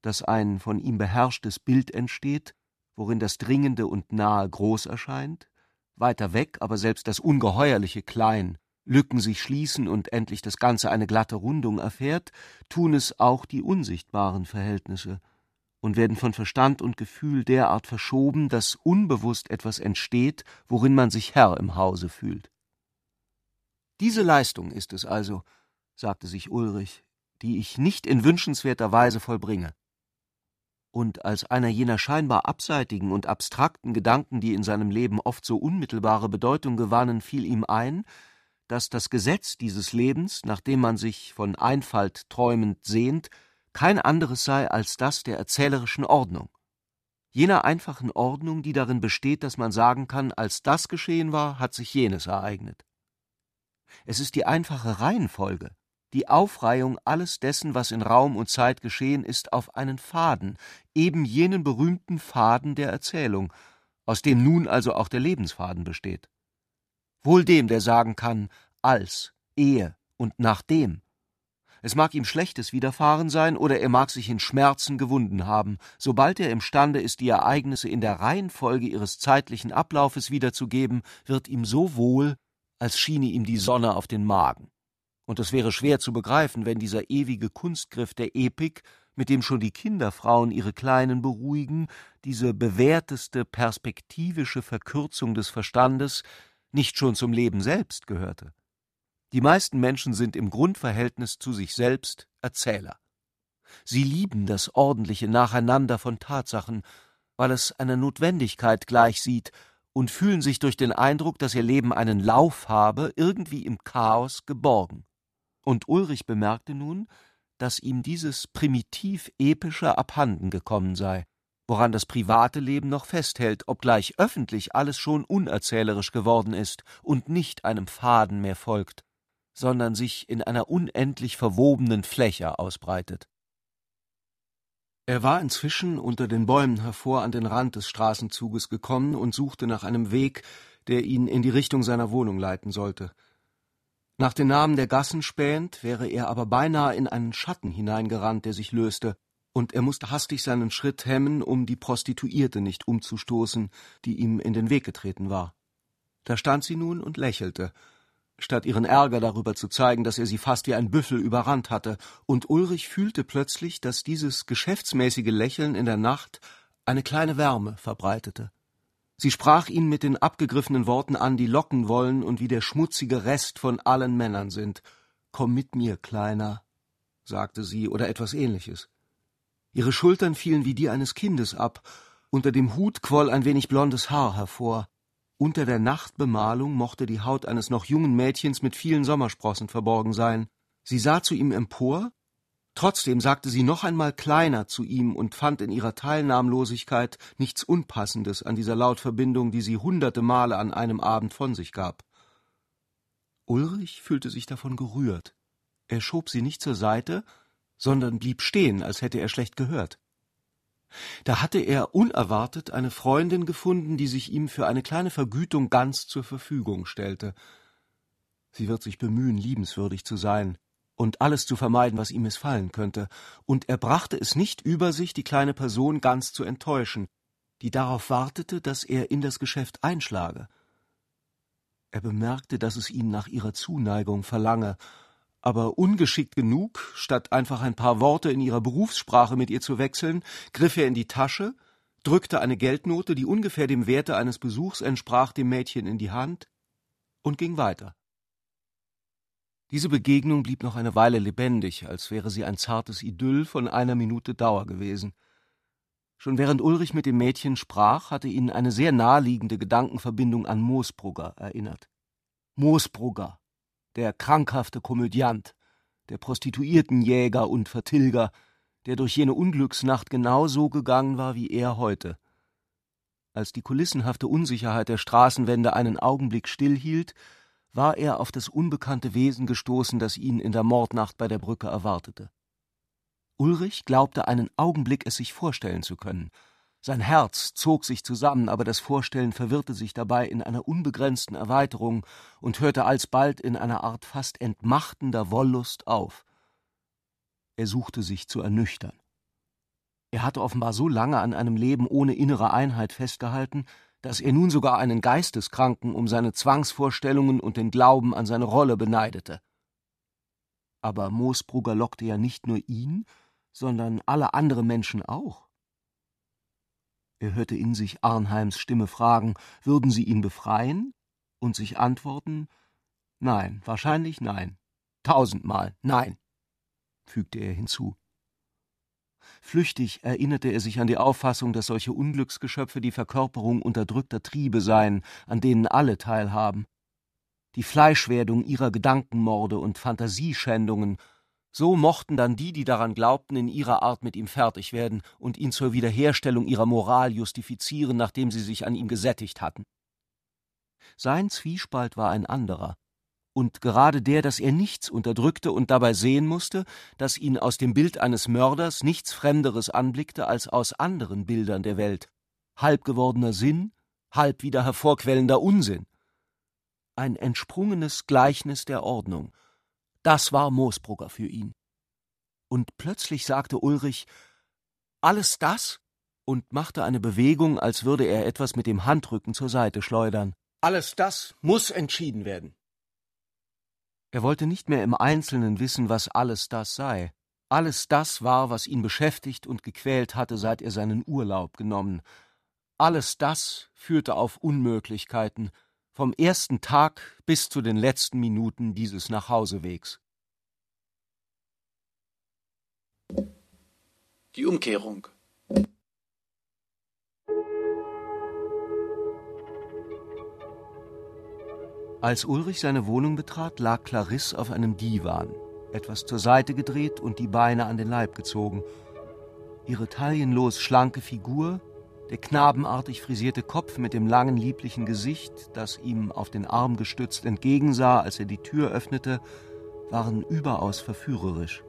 Speaker 6: dass ein von ihm beherrschtes Bild entsteht, worin das Dringende und Nahe groß erscheint, weiter weg aber selbst das Ungeheuerliche klein, Lücken sich schließen und endlich das Ganze eine glatte Rundung erfährt, tun es auch die unsichtbaren Verhältnisse und werden von Verstand und Gefühl derart verschoben, dass unbewusst etwas entsteht, worin man sich Herr im Hause fühlt. Diese Leistung ist es also, sagte sich Ulrich, die ich nicht in wünschenswerter Weise vollbringe und als einer jener scheinbar abseitigen und abstrakten Gedanken, die in seinem Leben oft so unmittelbare Bedeutung gewannen, fiel ihm ein, dass das Gesetz dieses Lebens, nach dem man sich von Einfalt träumend sehnt, kein anderes sei als das der erzählerischen Ordnung. Jener einfachen Ordnung, die darin besteht, dass man sagen kann, als das geschehen war, hat sich jenes ereignet. Es ist die einfache Reihenfolge, die Aufreihung alles dessen, was in Raum und Zeit geschehen ist, auf einen Faden, eben jenen berühmten Faden der Erzählung, aus dem nun also auch der Lebensfaden besteht. Wohl dem, der sagen kann, als, ehe und nachdem. Es mag ihm Schlechtes widerfahren sein, oder er mag sich in Schmerzen gewunden haben, sobald er imstande ist, die Ereignisse in der Reihenfolge ihres zeitlichen Ablaufes wiederzugeben, wird ihm so wohl, als schiene ihm die Sonne auf den Magen und es wäre schwer zu begreifen, wenn dieser ewige Kunstgriff der Epik, mit dem schon die Kinderfrauen ihre Kleinen beruhigen, diese bewährteste perspektivische Verkürzung des Verstandes, nicht schon zum Leben selbst gehörte. Die meisten Menschen sind im Grundverhältnis zu sich selbst Erzähler. Sie lieben das ordentliche Nacheinander von Tatsachen, weil es einer Notwendigkeit gleichsieht, und fühlen sich durch den Eindruck, dass ihr Leben einen Lauf habe, irgendwie im Chaos geborgen. Und Ulrich bemerkte nun, dass ihm dieses primitiv Epische abhanden gekommen sei, woran das private Leben noch festhält, obgleich öffentlich alles schon unerzählerisch geworden ist und nicht einem Faden mehr folgt, sondern sich in einer unendlich verwobenen Fläche ausbreitet. Er war inzwischen unter den Bäumen hervor an den Rand des Straßenzuges gekommen und suchte nach einem Weg, der ihn in die Richtung seiner Wohnung leiten sollte. Nach den Namen der Gassen spähend, wäre er aber beinahe in einen Schatten hineingerannt, der sich löste, und er musste hastig seinen Schritt hemmen, um die Prostituierte nicht umzustoßen, die ihm in den Weg getreten war. Da stand sie nun und lächelte, statt ihren Ärger darüber zu zeigen, dass er sie fast wie ein Büffel überrannt hatte, und Ulrich fühlte plötzlich, dass dieses geschäftsmäßige Lächeln in der Nacht eine kleine Wärme verbreitete. Sie sprach ihn mit den abgegriffenen Worten an, die locken wollen und wie der schmutzige Rest von allen Männern sind. Komm mit mir, Kleiner, sagte sie, oder etwas ähnliches. Ihre Schultern fielen wie die eines Kindes ab, unter dem Hut quoll ein wenig blondes Haar hervor. Unter der Nachtbemalung mochte die Haut eines noch jungen Mädchens mit vielen Sommersprossen verborgen sein. Sie sah zu ihm empor, trotzdem sagte sie noch einmal kleiner zu ihm und fand in ihrer Teilnahmlosigkeit nichts Unpassendes an dieser Lautverbindung, die sie hunderte Male an einem Abend von sich gab. Ulrich fühlte sich davon gerührt. Er schob sie nicht zur Seite, sondern blieb stehen, als hätte er schlecht gehört. Da hatte er unerwartet eine Freundin gefunden, die sich ihm für eine kleine Vergütung ganz zur Verfügung stellte. Sie wird sich bemühen, liebenswürdig zu sein und alles zu vermeiden, was ihm missfallen könnte, und er brachte es nicht über sich, die kleine Person ganz zu enttäuschen, die darauf wartete, dass er in das Geschäft einschlage. Er bemerkte, dass es ihn nach ihrer Zuneigung verlange, aber ungeschickt genug, statt einfach ein paar Worte in ihrer Berufssprache mit ihr zu wechseln, griff er in die Tasche, drückte eine Geldnote, die ungefähr dem Werte eines Besuchs entsprach, dem Mädchen in die Hand und ging weiter. Diese Begegnung blieb noch eine Weile lebendig, als wäre sie ein zartes Idyll von einer Minute Dauer gewesen. Schon während Ulrich mit dem Mädchen sprach, hatte ihn eine sehr naheliegende Gedankenverbindung an Moosbrugger erinnert. Moosbrugger, der krankhafte Komödiant, der Prostituiertenjäger und Vertilger, der durch jene Unglücksnacht genau so gegangen war wie er heute. Als die kulissenhafte Unsicherheit der Straßenwände einen Augenblick stillhielt, war er auf das unbekannte Wesen gestoßen, das ihn in der Mordnacht bei der Brücke erwartete. Ulrich glaubte einen Augenblick es sich vorstellen zu können, sein Herz zog sich zusammen, aber das Vorstellen verwirrte sich dabei in einer unbegrenzten Erweiterung und hörte alsbald in einer Art fast entmachtender Wollust auf. Er suchte sich zu ernüchtern. Er hatte offenbar so lange an einem Leben ohne innere Einheit festgehalten, dass er nun sogar einen Geisteskranken um seine Zwangsvorstellungen und den Glauben an seine Rolle beneidete. Aber Moosbrugger lockte ja nicht nur ihn, sondern alle andere Menschen auch. Er hörte in sich Arnheims Stimme fragen, würden sie ihn befreien? Und sich antworten, nein, wahrscheinlich nein, tausendmal nein, fügte er hinzu. Flüchtig erinnerte er sich an die Auffassung, dass solche Unglücksgeschöpfe die Verkörperung unterdrückter Triebe seien, an denen alle teilhaben. Die Fleischwerdung ihrer Gedankenmorde und Fantasieschändungen so mochten dann die, die daran glaubten, in ihrer Art mit ihm fertig werden und ihn zur Wiederherstellung ihrer Moral justifizieren, nachdem sie sich an ihm gesättigt hatten. Sein Zwiespalt war ein anderer, und gerade der, dass er nichts unterdrückte und dabei sehen musste, dass ihn aus dem Bild eines Mörders nichts Fremderes anblickte als aus anderen Bildern der Welt, halb gewordener Sinn, halb wieder hervorquellender Unsinn. Ein entsprungenes Gleichnis der Ordnung, das war Moosbrugger für ihn. Und plötzlich sagte Ulrich Alles das? und machte eine Bewegung, als würde er etwas mit dem Handrücken zur Seite schleudern. Alles das muss entschieden werden. Er wollte nicht mehr im Einzelnen wissen, was alles das sei. Alles das war, was ihn beschäftigt und gequält hatte, seit er seinen Urlaub genommen. Alles das führte auf Unmöglichkeiten, vom ersten Tag bis zu den letzten Minuten dieses Nachhausewegs.
Speaker 3: Die Umkehrung.
Speaker 6: Als Ulrich seine Wohnung betrat, lag Clarisse auf einem Divan, etwas zur Seite gedreht und die Beine an den Leib gezogen. Ihre taillenlos schlanke Figur der knabenartig frisierte Kopf mit dem langen, lieblichen Gesicht, das ihm auf den Arm gestützt entgegensah, als er die Tür öffnete, waren überaus verführerisch.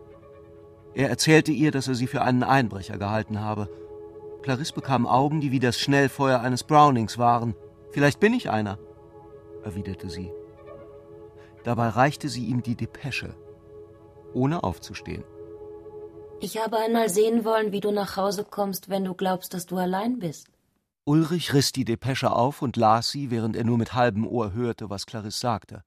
Speaker 6: Er erzählte ihr, dass er sie für einen Einbrecher gehalten habe. Clarisse bekam Augen, die wie das Schnellfeuer eines Brownings waren. Vielleicht bin ich einer, erwiderte sie. Dabei reichte sie ihm die Depesche, ohne aufzustehen.
Speaker 9: Ich habe einmal sehen wollen, wie du nach Hause kommst, wenn du glaubst, dass du allein bist.
Speaker 6: Ulrich riss die Depesche auf und las sie, während er nur mit halbem Ohr hörte, was Clarisse sagte.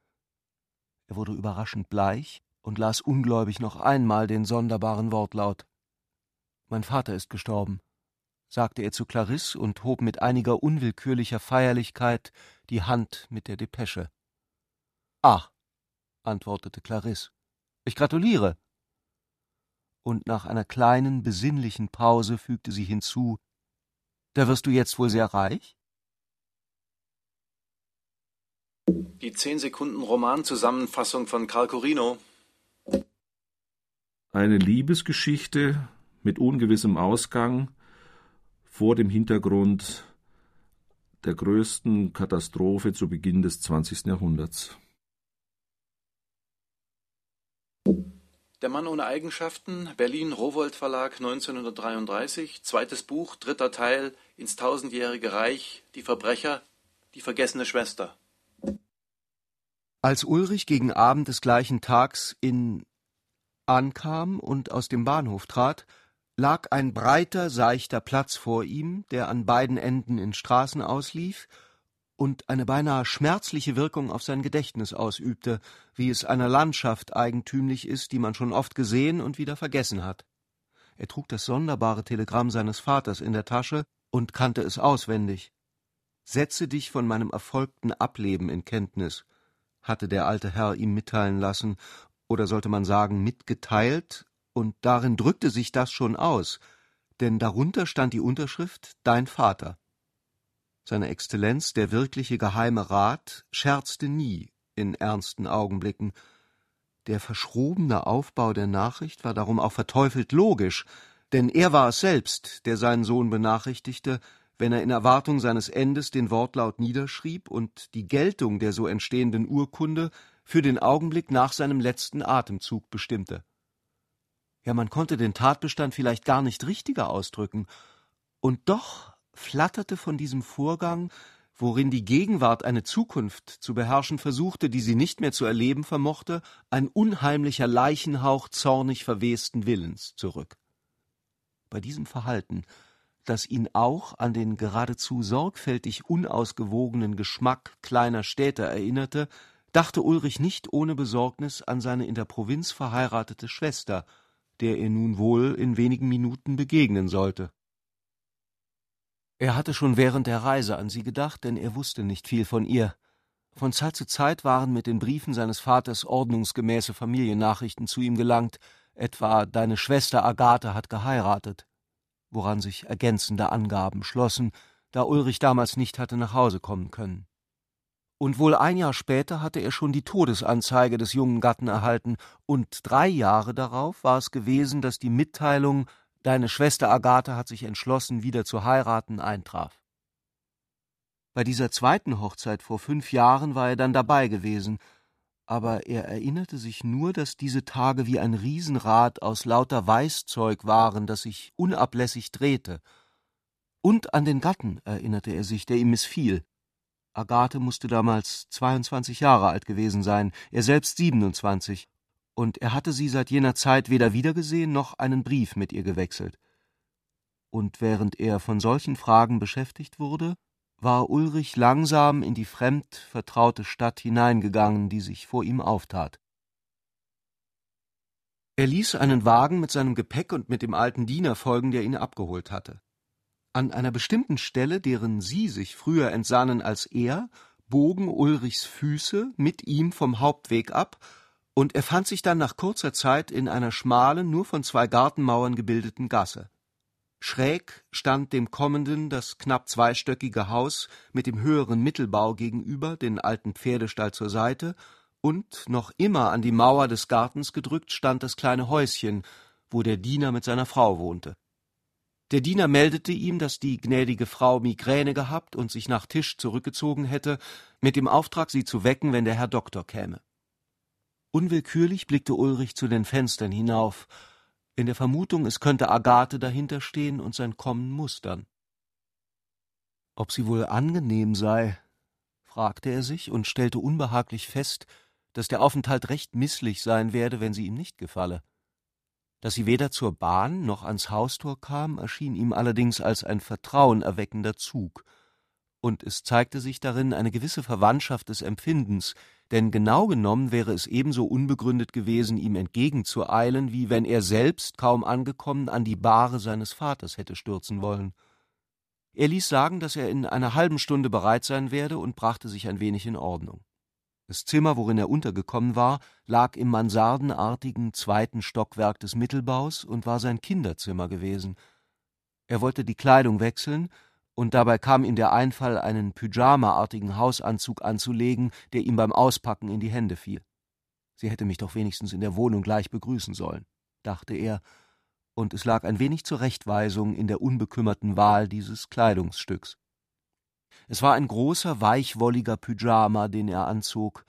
Speaker 6: Er wurde überraschend bleich und las ungläubig noch einmal den sonderbaren Wortlaut. Mein Vater ist gestorben, sagte er zu Clarisse und hob mit einiger unwillkürlicher Feierlichkeit die Hand mit der Depesche. Ah, antwortete Clarisse, ich gratuliere. Und nach einer kleinen, besinnlichen Pause fügte sie hinzu Da wirst du jetzt wohl sehr reich?
Speaker 3: Die zehn Sekunden Romanzusammenfassung von Carl Corino.
Speaker 10: Eine Liebesgeschichte mit ungewissem Ausgang vor dem Hintergrund der größten Katastrophe zu Beginn des 20. Jahrhunderts.
Speaker 3: Der Mann ohne Eigenschaften, Berlin Rowold Verlag 1933, zweites Buch, dritter Teil, ins tausendjährige Reich, die Verbrecher, die vergessene Schwester.
Speaker 6: Als Ulrich gegen Abend des gleichen Tags in ankam und aus dem Bahnhof trat, lag ein breiter, seichter Platz vor ihm, der an beiden Enden in Straßen auslief und eine beinahe schmerzliche Wirkung auf sein Gedächtnis ausübte, wie es einer Landschaft eigentümlich ist, die man schon oft gesehen und wieder vergessen hat. Er trug das sonderbare Telegramm seines Vaters in der Tasche und kannte es auswendig. Setze dich von meinem erfolgten Ableben in Kenntnis, hatte der alte Herr ihm mitteilen lassen, oder sollte man sagen mitgeteilt, und darin drückte sich das schon aus, denn darunter stand die Unterschrift Dein Vater. Seine Exzellenz, der wirkliche Geheime Rat, scherzte nie in ernsten Augenblicken. Der verschrobene Aufbau der Nachricht war darum auch verteufelt logisch, denn er war es selbst, der seinen Sohn benachrichtigte, wenn er in Erwartung seines Endes den Wortlaut niederschrieb und die Geltung der so entstehenden Urkunde für den Augenblick nach seinem letzten Atemzug bestimmte. Ja, man konnte den Tatbestand vielleicht gar nicht richtiger ausdrücken, und doch flatterte von diesem Vorgang, worin die Gegenwart eine Zukunft zu beherrschen versuchte, die sie nicht mehr zu erleben vermochte, ein unheimlicher Leichenhauch zornig verwesten Willens zurück. Bei diesem Verhalten, das ihn auch an den geradezu sorgfältig unausgewogenen Geschmack kleiner Städte erinnerte, dachte Ulrich nicht ohne Besorgnis an seine in der Provinz verheiratete Schwester, der er nun wohl in wenigen Minuten begegnen sollte. Er hatte schon während der Reise an sie gedacht, denn er wusste nicht viel von ihr. Von Zeit zu Zeit waren mit den Briefen seines Vaters ordnungsgemäße Familiennachrichten zu ihm gelangt, etwa Deine Schwester Agathe hat geheiratet, woran sich ergänzende Angaben schlossen, da Ulrich damals nicht hatte nach Hause kommen können. Und wohl ein Jahr später hatte er schon die Todesanzeige des jungen Gatten erhalten, und drei Jahre darauf war es gewesen, dass die Mitteilung, deine Schwester Agathe hat sich entschlossen, wieder zu heiraten, eintraf. Bei dieser zweiten Hochzeit vor fünf Jahren war er dann dabei gewesen, aber er erinnerte sich nur, dass diese Tage wie ein Riesenrad aus lauter Weißzeug waren, das sich unablässig drehte. Und an den Gatten erinnerte er sich, der ihm missfiel. Agathe musste damals 22 Jahre alt gewesen sein, er selbst 27, und er hatte sie seit jener Zeit weder wiedergesehen noch einen Brief mit ihr gewechselt. Und während er von solchen Fragen beschäftigt wurde, war Ulrich langsam in die fremd vertraute Stadt hineingegangen, die sich vor ihm auftat. Er ließ einen Wagen mit seinem Gepäck und mit dem alten Diener folgen, der ihn abgeholt hatte. An einer bestimmten Stelle, deren sie sich früher entsannen als er, bogen Ulrichs Füße mit ihm vom Hauptweg ab, und er fand sich dann nach kurzer Zeit in einer schmalen, nur von zwei Gartenmauern gebildeten Gasse. Schräg stand dem Kommenden das knapp zweistöckige Haus mit dem höheren Mittelbau gegenüber, den alten Pferdestall zur Seite, und noch immer an die Mauer des Gartens gedrückt stand das kleine Häuschen, wo der Diener mit seiner Frau wohnte. Der Diener meldete ihm, dass die gnädige Frau Migräne gehabt und sich nach Tisch zurückgezogen hätte, mit dem Auftrag, sie zu wecken, wenn der Herr Doktor käme. Unwillkürlich blickte Ulrich zu den Fenstern hinauf, in der Vermutung, es könnte Agathe dahinter stehen und sein Kommen mustern. Ob sie wohl angenehm sei, fragte er sich und stellte unbehaglich fest, dass der Aufenthalt recht misslich sein werde, wenn sie ihm nicht gefalle. Dass sie weder zur Bahn noch ans Haustor kam, erschien ihm allerdings als ein vertrauenerweckender Zug, und es zeigte sich darin eine gewisse Verwandtschaft des Empfindens, denn genau genommen wäre es ebenso unbegründet gewesen, ihm entgegenzueilen, wie wenn er selbst, kaum angekommen, an die Bahre seines Vaters hätte stürzen wollen. Er ließ sagen, dass er in einer halben Stunde bereit sein werde und brachte sich ein wenig in Ordnung. Das Zimmer, worin er untergekommen war, lag im mansardenartigen zweiten Stockwerk des Mittelbaus und war sein Kinderzimmer gewesen. Er wollte die Kleidung wechseln, und dabei kam ihm der Einfall, einen pyjamaartigen Hausanzug anzulegen, der ihm beim Auspacken in die Hände fiel. Sie hätte mich doch wenigstens in der Wohnung gleich begrüßen sollen, dachte er, und es lag ein wenig Zurechtweisung in der unbekümmerten Wahl dieses Kleidungsstücks. Es war ein großer, weichwolliger Pyjama, den er anzog,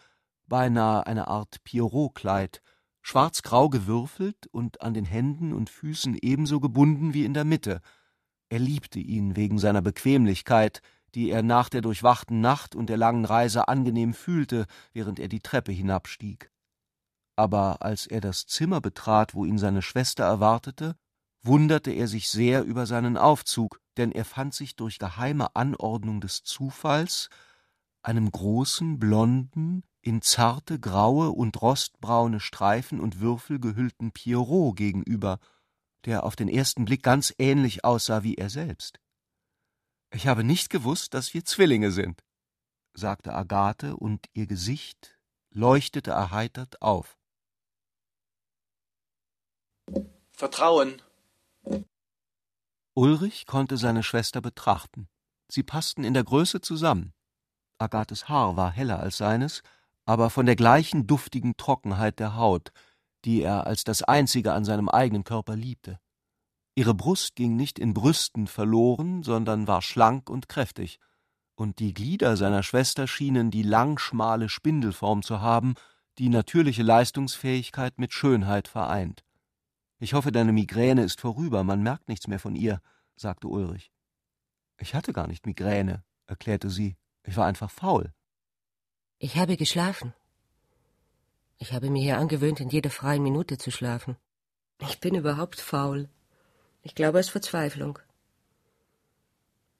Speaker 6: beinahe eine Art Pierrotkleid, schwarzgrau gewürfelt und an den Händen und Füßen ebenso gebunden wie in der Mitte – er liebte ihn wegen seiner Bequemlichkeit, die er nach der durchwachten Nacht und der langen Reise angenehm fühlte, während er die Treppe hinabstieg. Aber als er das Zimmer betrat, wo ihn seine Schwester erwartete, wunderte er sich sehr über seinen Aufzug, denn er fand sich durch geheime Anordnung des Zufalls einem großen, blonden, in zarte graue und rostbraune Streifen und Würfel gehüllten Pierrot gegenüber, der auf den ersten Blick ganz ähnlich aussah wie er selbst. Ich habe nicht gewusst, dass wir Zwillinge sind, sagte Agathe, und ihr Gesicht leuchtete erheitert auf.
Speaker 3: Vertrauen.
Speaker 6: Ulrich konnte seine Schwester betrachten. Sie passten in der Größe zusammen. Agathes Haar war heller als seines, aber von der gleichen duftigen Trockenheit der Haut, die er als das einzige an seinem eigenen Körper liebte. Ihre Brust ging nicht in Brüsten verloren, sondern war schlank und kräftig, und die Glieder seiner Schwester schienen die langschmale Spindelform zu haben, die natürliche Leistungsfähigkeit mit Schönheit vereint. Ich hoffe, deine Migräne ist vorüber, man merkt nichts mehr von ihr, sagte Ulrich. Ich hatte gar nicht Migräne, erklärte sie. Ich war einfach faul.
Speaker 11: Ich habe geschlafen. Ich habe mir hier angewöhnt, in jeder freien Minute zu schlafen. Ich bin überhaupt faul. Ich glaube, es ist Verzweiflung.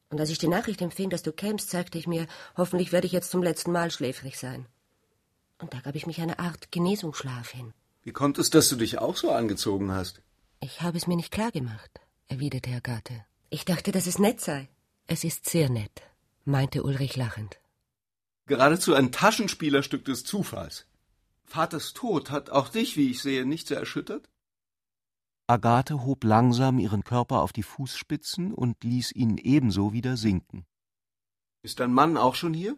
Speaker 11: Und als ich die Nachricht empfing, dass du kämst, sagte ich mir, hoffentlich werde ich jetzt zum letzten Mal schläfrig sein. Und da gab ich mich eine Art Genesungsschlaf hin.
Speaker 6: Wie kommt es, dass du dich auch so angezogen hast?
Speaker 11: Ich habe es mir nicht klar gemacht, erwiderte Herr Gatte. Ich dachte, dass es nett sei. Es ist sehr nett, meinte Ulrich lachend.
Speaker 6: Geradezu ein Taschenspielerstück des Zufalls. Vaters Tod hat auch dich, wie ich sehe, nicht sehr erschüttert? Agathe hob langsam ihren Körper auf die Fußspitzen und ließ ihn ebenso wieder sinken. Ist dein Mann auch schon hier?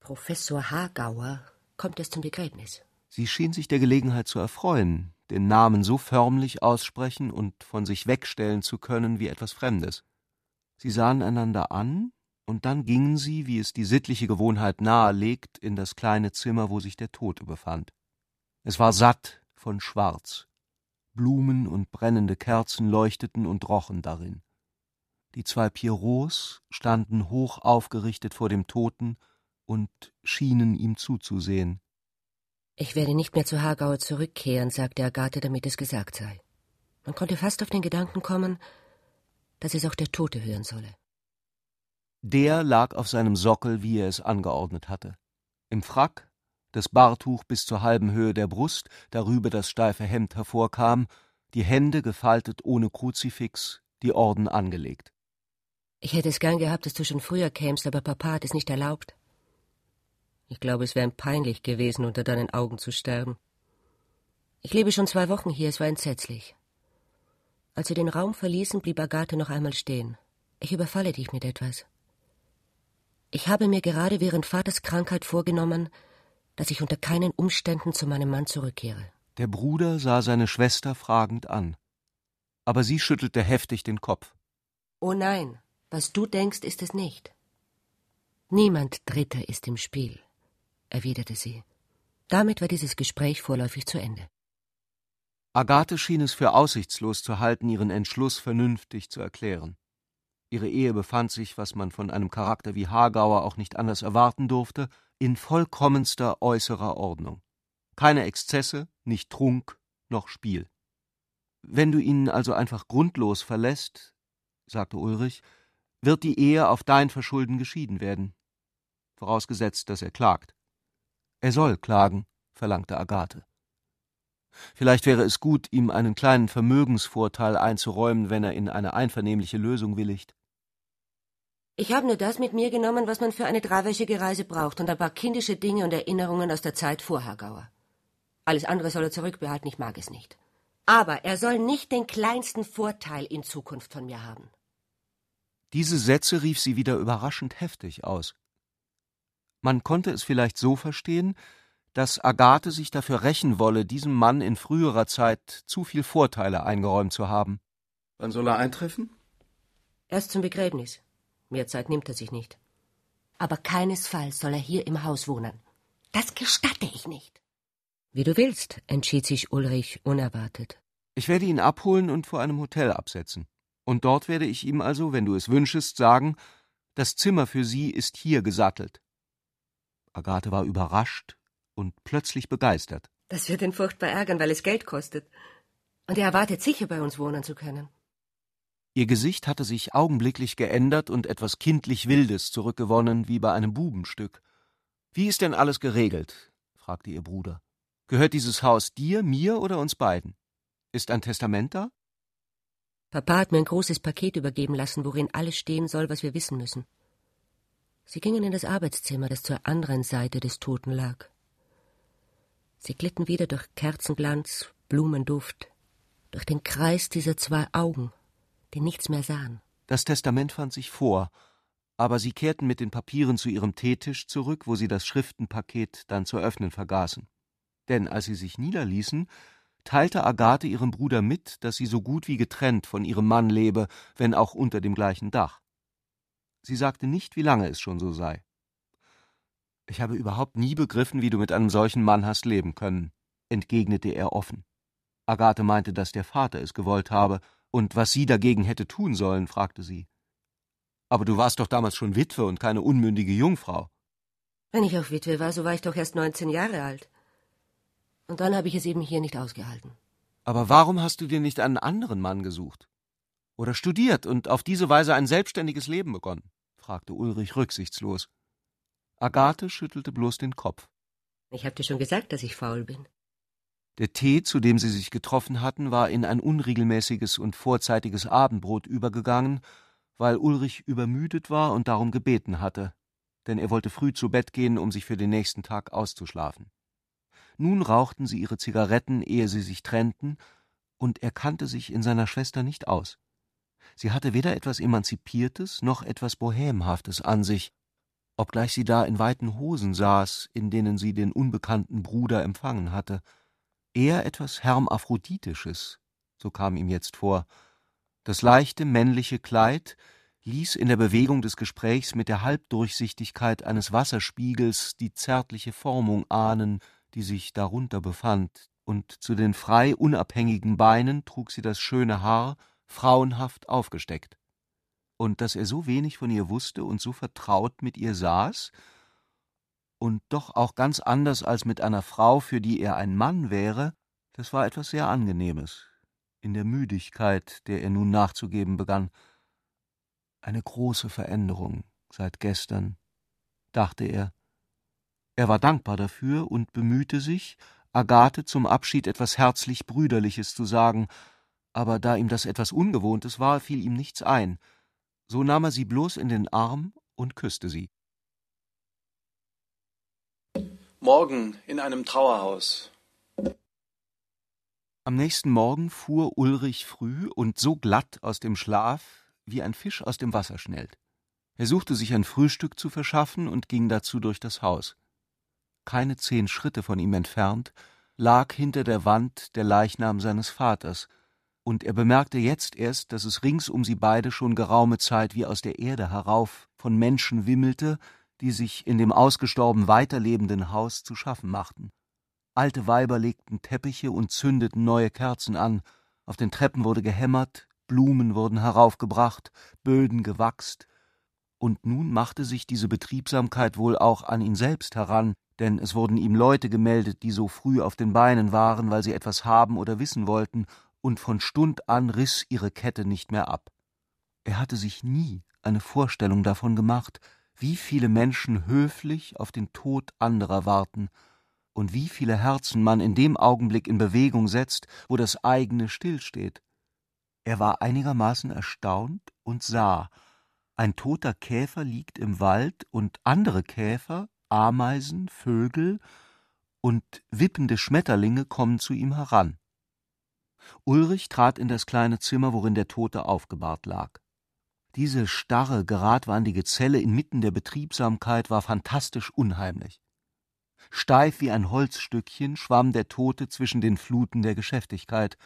Speaker 11: Professor Hagauer kommt erst zum Begräbnis.
Speaker 6: Sie schien sich der Gelegenheit zu erfreuen, den Namen so förmlich aussprechen und von sich wegstellen zu können wie etwas Fremdes. Sie sahen einander an, und dann gingen sie, wie es die sittliche Gewohnheit nahelegt, in das kleine Zimmer, wo sich der Tote befand. Es war satt von Schwarz, Blumen und brennende Kerzen leuchteten und rochen darin. Die zwei Pierrots standen hoch aufgerichtet vor dem Toten und schienen ihm zuzusehen.
Speaker 11: Ich werde nicht mehr zu Hagauer zurückkehren, sagte Agathe, damit es gesagt sei. Man konnte fast auf den Gedanken kommen, dass es auch der Tote hören solle.
Speaker 6: Der lag auf seinem Sockel, wie er es angeordnet hatte. Im Frack, das Bahrtuch bis zur halben Höhe der Brust, darüber das steife Hemd hervorkam, die Hände gefaltet ohne Kruzifix, die Orden angelegt.
Speaker 11: Ich hätte es gern gehabt, dass du schon früher kämst, aber Papa hat es nicht erlaubt. Ich glaube, es wäre ihm peinlich gewesen, unter deinen Augen zu sterben. Ich lebe schon zwei Wochen hier, es war entsetzlich. Als wir den Raum verließen, blieb Agathe noch einmal stehen. Ich überfalle dich mit etwas. Ich habe mir gerade während Vaters Krankheit vorgenommen, dass ich unter keinen Umständen zu meinem Mann zurückkehre.
Speaker 6: Der Bruder sah seine Schwester fragend an. Aber sie schüttelte heftig den Kopf.
Speaker 11: Oh nein, was du denkst, ist es nicht. Niemand Dritter ist im Spiel, erwiderte sie. Damit war dieses Gespräch vorläufig zu Ende.
Speaker 6: Agathe schien es für aussichtslos zu halten, ihren Entschluss vernünftig zu erklären. Ihre Ehe befand sich, was man von einem Charakter wie Hagauer auch nicht anders erwarten durfte, in vollkommenster äußerer Ordnung. Keine Exzesse, nicht Trunk noch Spiel. Wenn du ihn also einfach grundlos verlässt, sagte Ulrich, wird die Ehe auf dein Verschulden geschieden werden. Vorausgesetzt, dass er klagt. Er soll klagen, verlangte Agathe. Vielleicht wäre es gut, ihm einen kleinen Vermögensvorteil einzuräumen, wenn er in eine einvernehmliche Lösung willigt.
Speaker 11: Ich habe nur das mit mir genommen, was man für eine dreiwöchige Reise braucht und ein paar kindische Dinge und Erinnerungen aus der Zeit vor Hergauer. Alles andere soll er zurückbehalten, ich mag es nicht. Aber er soll nicht den kleinsten Vorteil in Zukunft von mir haben.
Speaker 6: Diese Sätze rief sie wieder überraschend heftig aus. Man konnte es vielleicht so verstehen, dass Agathe sich dafür rächen wolle, diesem Mann in früherer Zeit zu viel Vorteile eingeräumt zu haben.
Speaker 3: Wann soll er eintreffen?
Speaker 11: Erst zum Begräbnis. Mehr Zeit nimmt er sich nicht. Aber keinesfalls soll er hier im Haus wohnen. Das gestatte ich nicht. Wie du willst, entschied sich Ulrich unerwartet.
Speaker 6: Ich werde ihn abholen und vor einem Hotel absetzen. Und dort werde ich ihm also, wenn du es wünschest, sagen, das Zimmer für Sie ist hier gesattelt. Agathe war überrascht und plötzlich begeistert.
Speaker 11: Das wird ihn furchtbar ärgern, weil es Geld kostet. Und er erwartet sicher, bei uns wohnen zu können.
Speaker 6: Ihr Gesicht hatte sich augenblicklich geändert und etwas kindlich Wildes zurückgewonnen, wie bei einem Bubenstück. Wie ist denn alles geregelt? fragte ihr Bruder. Gehört dieses Haus dir, mir oder uns beiden? Ist ein Testament da?
Speaker 11: Papa hat mir ein großes Paket übergeben lassen, worin alles stehen soll, was wir wissen müssen. Sie gingen in das Arbeitszimmer, das zur anderen Seite des Toten lag. Sie glitten wieder durch Kerzenglanz, Blumenduft, durch den Kreis dieser zwei Augen, die nichts mehr sahen.
Speaker 6: Das Testament fand sich vor, aber sie kehrten mit den Papieren zu ihrem Teetisch zurück, wo sie das Schriftenpaket dann zu öffnen vergaßen. Denn als sie sich niederließen, teilte Agathe ihrem Bruder mit, dass sie so gut wie getrennt von ihrem Mann lebe, wenn auch unter dem gleichen Dach. Sie sagte nicht, wie lange es schon so sei. Ich habe überhaupt nie begriffen, wie du mit einem solchen Mann hast leben können, entgegnete er offen. Agathe meinte, dass der Vater es gewollt habe, und was sie dagegen hätte tun sollen, fragte sie. Aber du warst doch damals schon Witwe und keine unmündige Jungfrau.
Speaker 11: Wenn ich auch Witwe war, so war ich doch erst neunzehn Jahre alt. Und dann habe ich es eben hier nicht ausgehalten.
Speaker 6: Aber warum hast du dir nicht einen anderen Mann gesucht? Oder studiert und auf diese Weise ein selbstständiges Leben begonnen? fragte Ulrich rücksichtslos. Agathe schüttelte bloß den Kopf.
Speaker 11: Ich hab dir schon gesagt, dass ich faul bin.
Speaker 6: Der Tee, zu dem sie sich getroffen hatten, war in ein unregelmäßiges und vorzeitiges Abendbrot übergegangen, weil Ulrich übermüdet war und darum gebeten hatte, denn er wollte früh zu Bett gehen, um sich für den nächsten Tag auszuschlafen. Nun rauchten sie ihre Zigaretten, ehe sie sich trennten, und er kannte sich in seiner Schwester nicht aus. Sie hatte weder etwas Emanzipiertes noch etwas Bohämhaftes an sich, obgleich sie da in weiten Hosen saß, in denen sie den unbekannten Bruder empfangen hatte. Eher etwas Hermaphroditisches, so kam ihm jetzt vor. Das leichte männliche Kleid ließ in der Bewegung des Gesprächs mit der Halbdurchsichtigkeit eines Wasserspiegels die zärtliche Formung ahnen, die sich darunter befand, und zu den frei unabhängigen Beinen trug sie das schöne Haar frauenhaft aufgesteckt. Und dass er so wenig von ihr wusste und so vertraut mit ihr saß, und doch auch ganz anders als mit einer Frau, für die er ein Mann wäre, das war etwas sehr Angenehmes, in der Müdigkeit, der er nun nachzugeben begann. Eine große Veränderung seit gestern, dachte er. Er war dankbar dafür und bemühte sich, Agathe zum Abschied etwas herzlich Brüderliches zu sagen, aber da ihm das etwas Ungewohntes war, fiel ihm nichts ein. So nahm er sie bloß in den Arm und küsste sie.
Speaker 3: Morgen in einem Trauerhaus.
Speaker 6: Am nächsten Morgen fuhr Ulrich früh und so glatt aus dem Schlaf, wie ein Fisch aus dem Wasser schnellt. Er suchte sich ein Frühstück zu verschaffen und ging dazu durch das Haus. Keine zehn Schritte von ihm entfernt lag hinter der Wand der Leichnam seines Vaters, und er bemerkte jetzt erst, dass es rings um sie beide schon geraume Zeit wie aus der Erde herauf von Menschen wimmelte, die sich in dem ausgestorben weiterlebenden Haus zu schaffen machten. Alte Weiber legten Teppiche und zündeten neue Kerzen an, auf den Treppen wurde gehämmert, Blumen wurden heraufgebracht, Böden gewachst, und nun machte sich diese Betriebsamkeit wohl auch an ihn selbst heran, denn es wurden ihm Leute gemeldet, die so früh auf den Beinen waren, weil sie etwas haben oder wissen wollten und von Stund an riss ihre Kette nicht mehr ab. Er hatte sich nie eine Vorstellung davon gemacht, wie viele Menschen höflich auf den Tod anderer warten und wie viele Herzen man in dem Augenblick in Bewegung setzt, wo das eigene stillsteht. Er war einigermaßen erstaunt und sah, ein toter Käfer liegt im Wald und andere Käfer, Ameisen, Vögel und wippende Schmetterlinge kommen zu ihm heran. Ulrich trat in das kleine Zimmer, worin der Tote aufgebahrt lag. Diese starre, geradwandige Zelle inmitten der Betriebsamkeit war fantastisch unheimlich. Steif wie ein Holzstückchen schwamm der Tote zwischen den Fluten der Geschäftigkeit,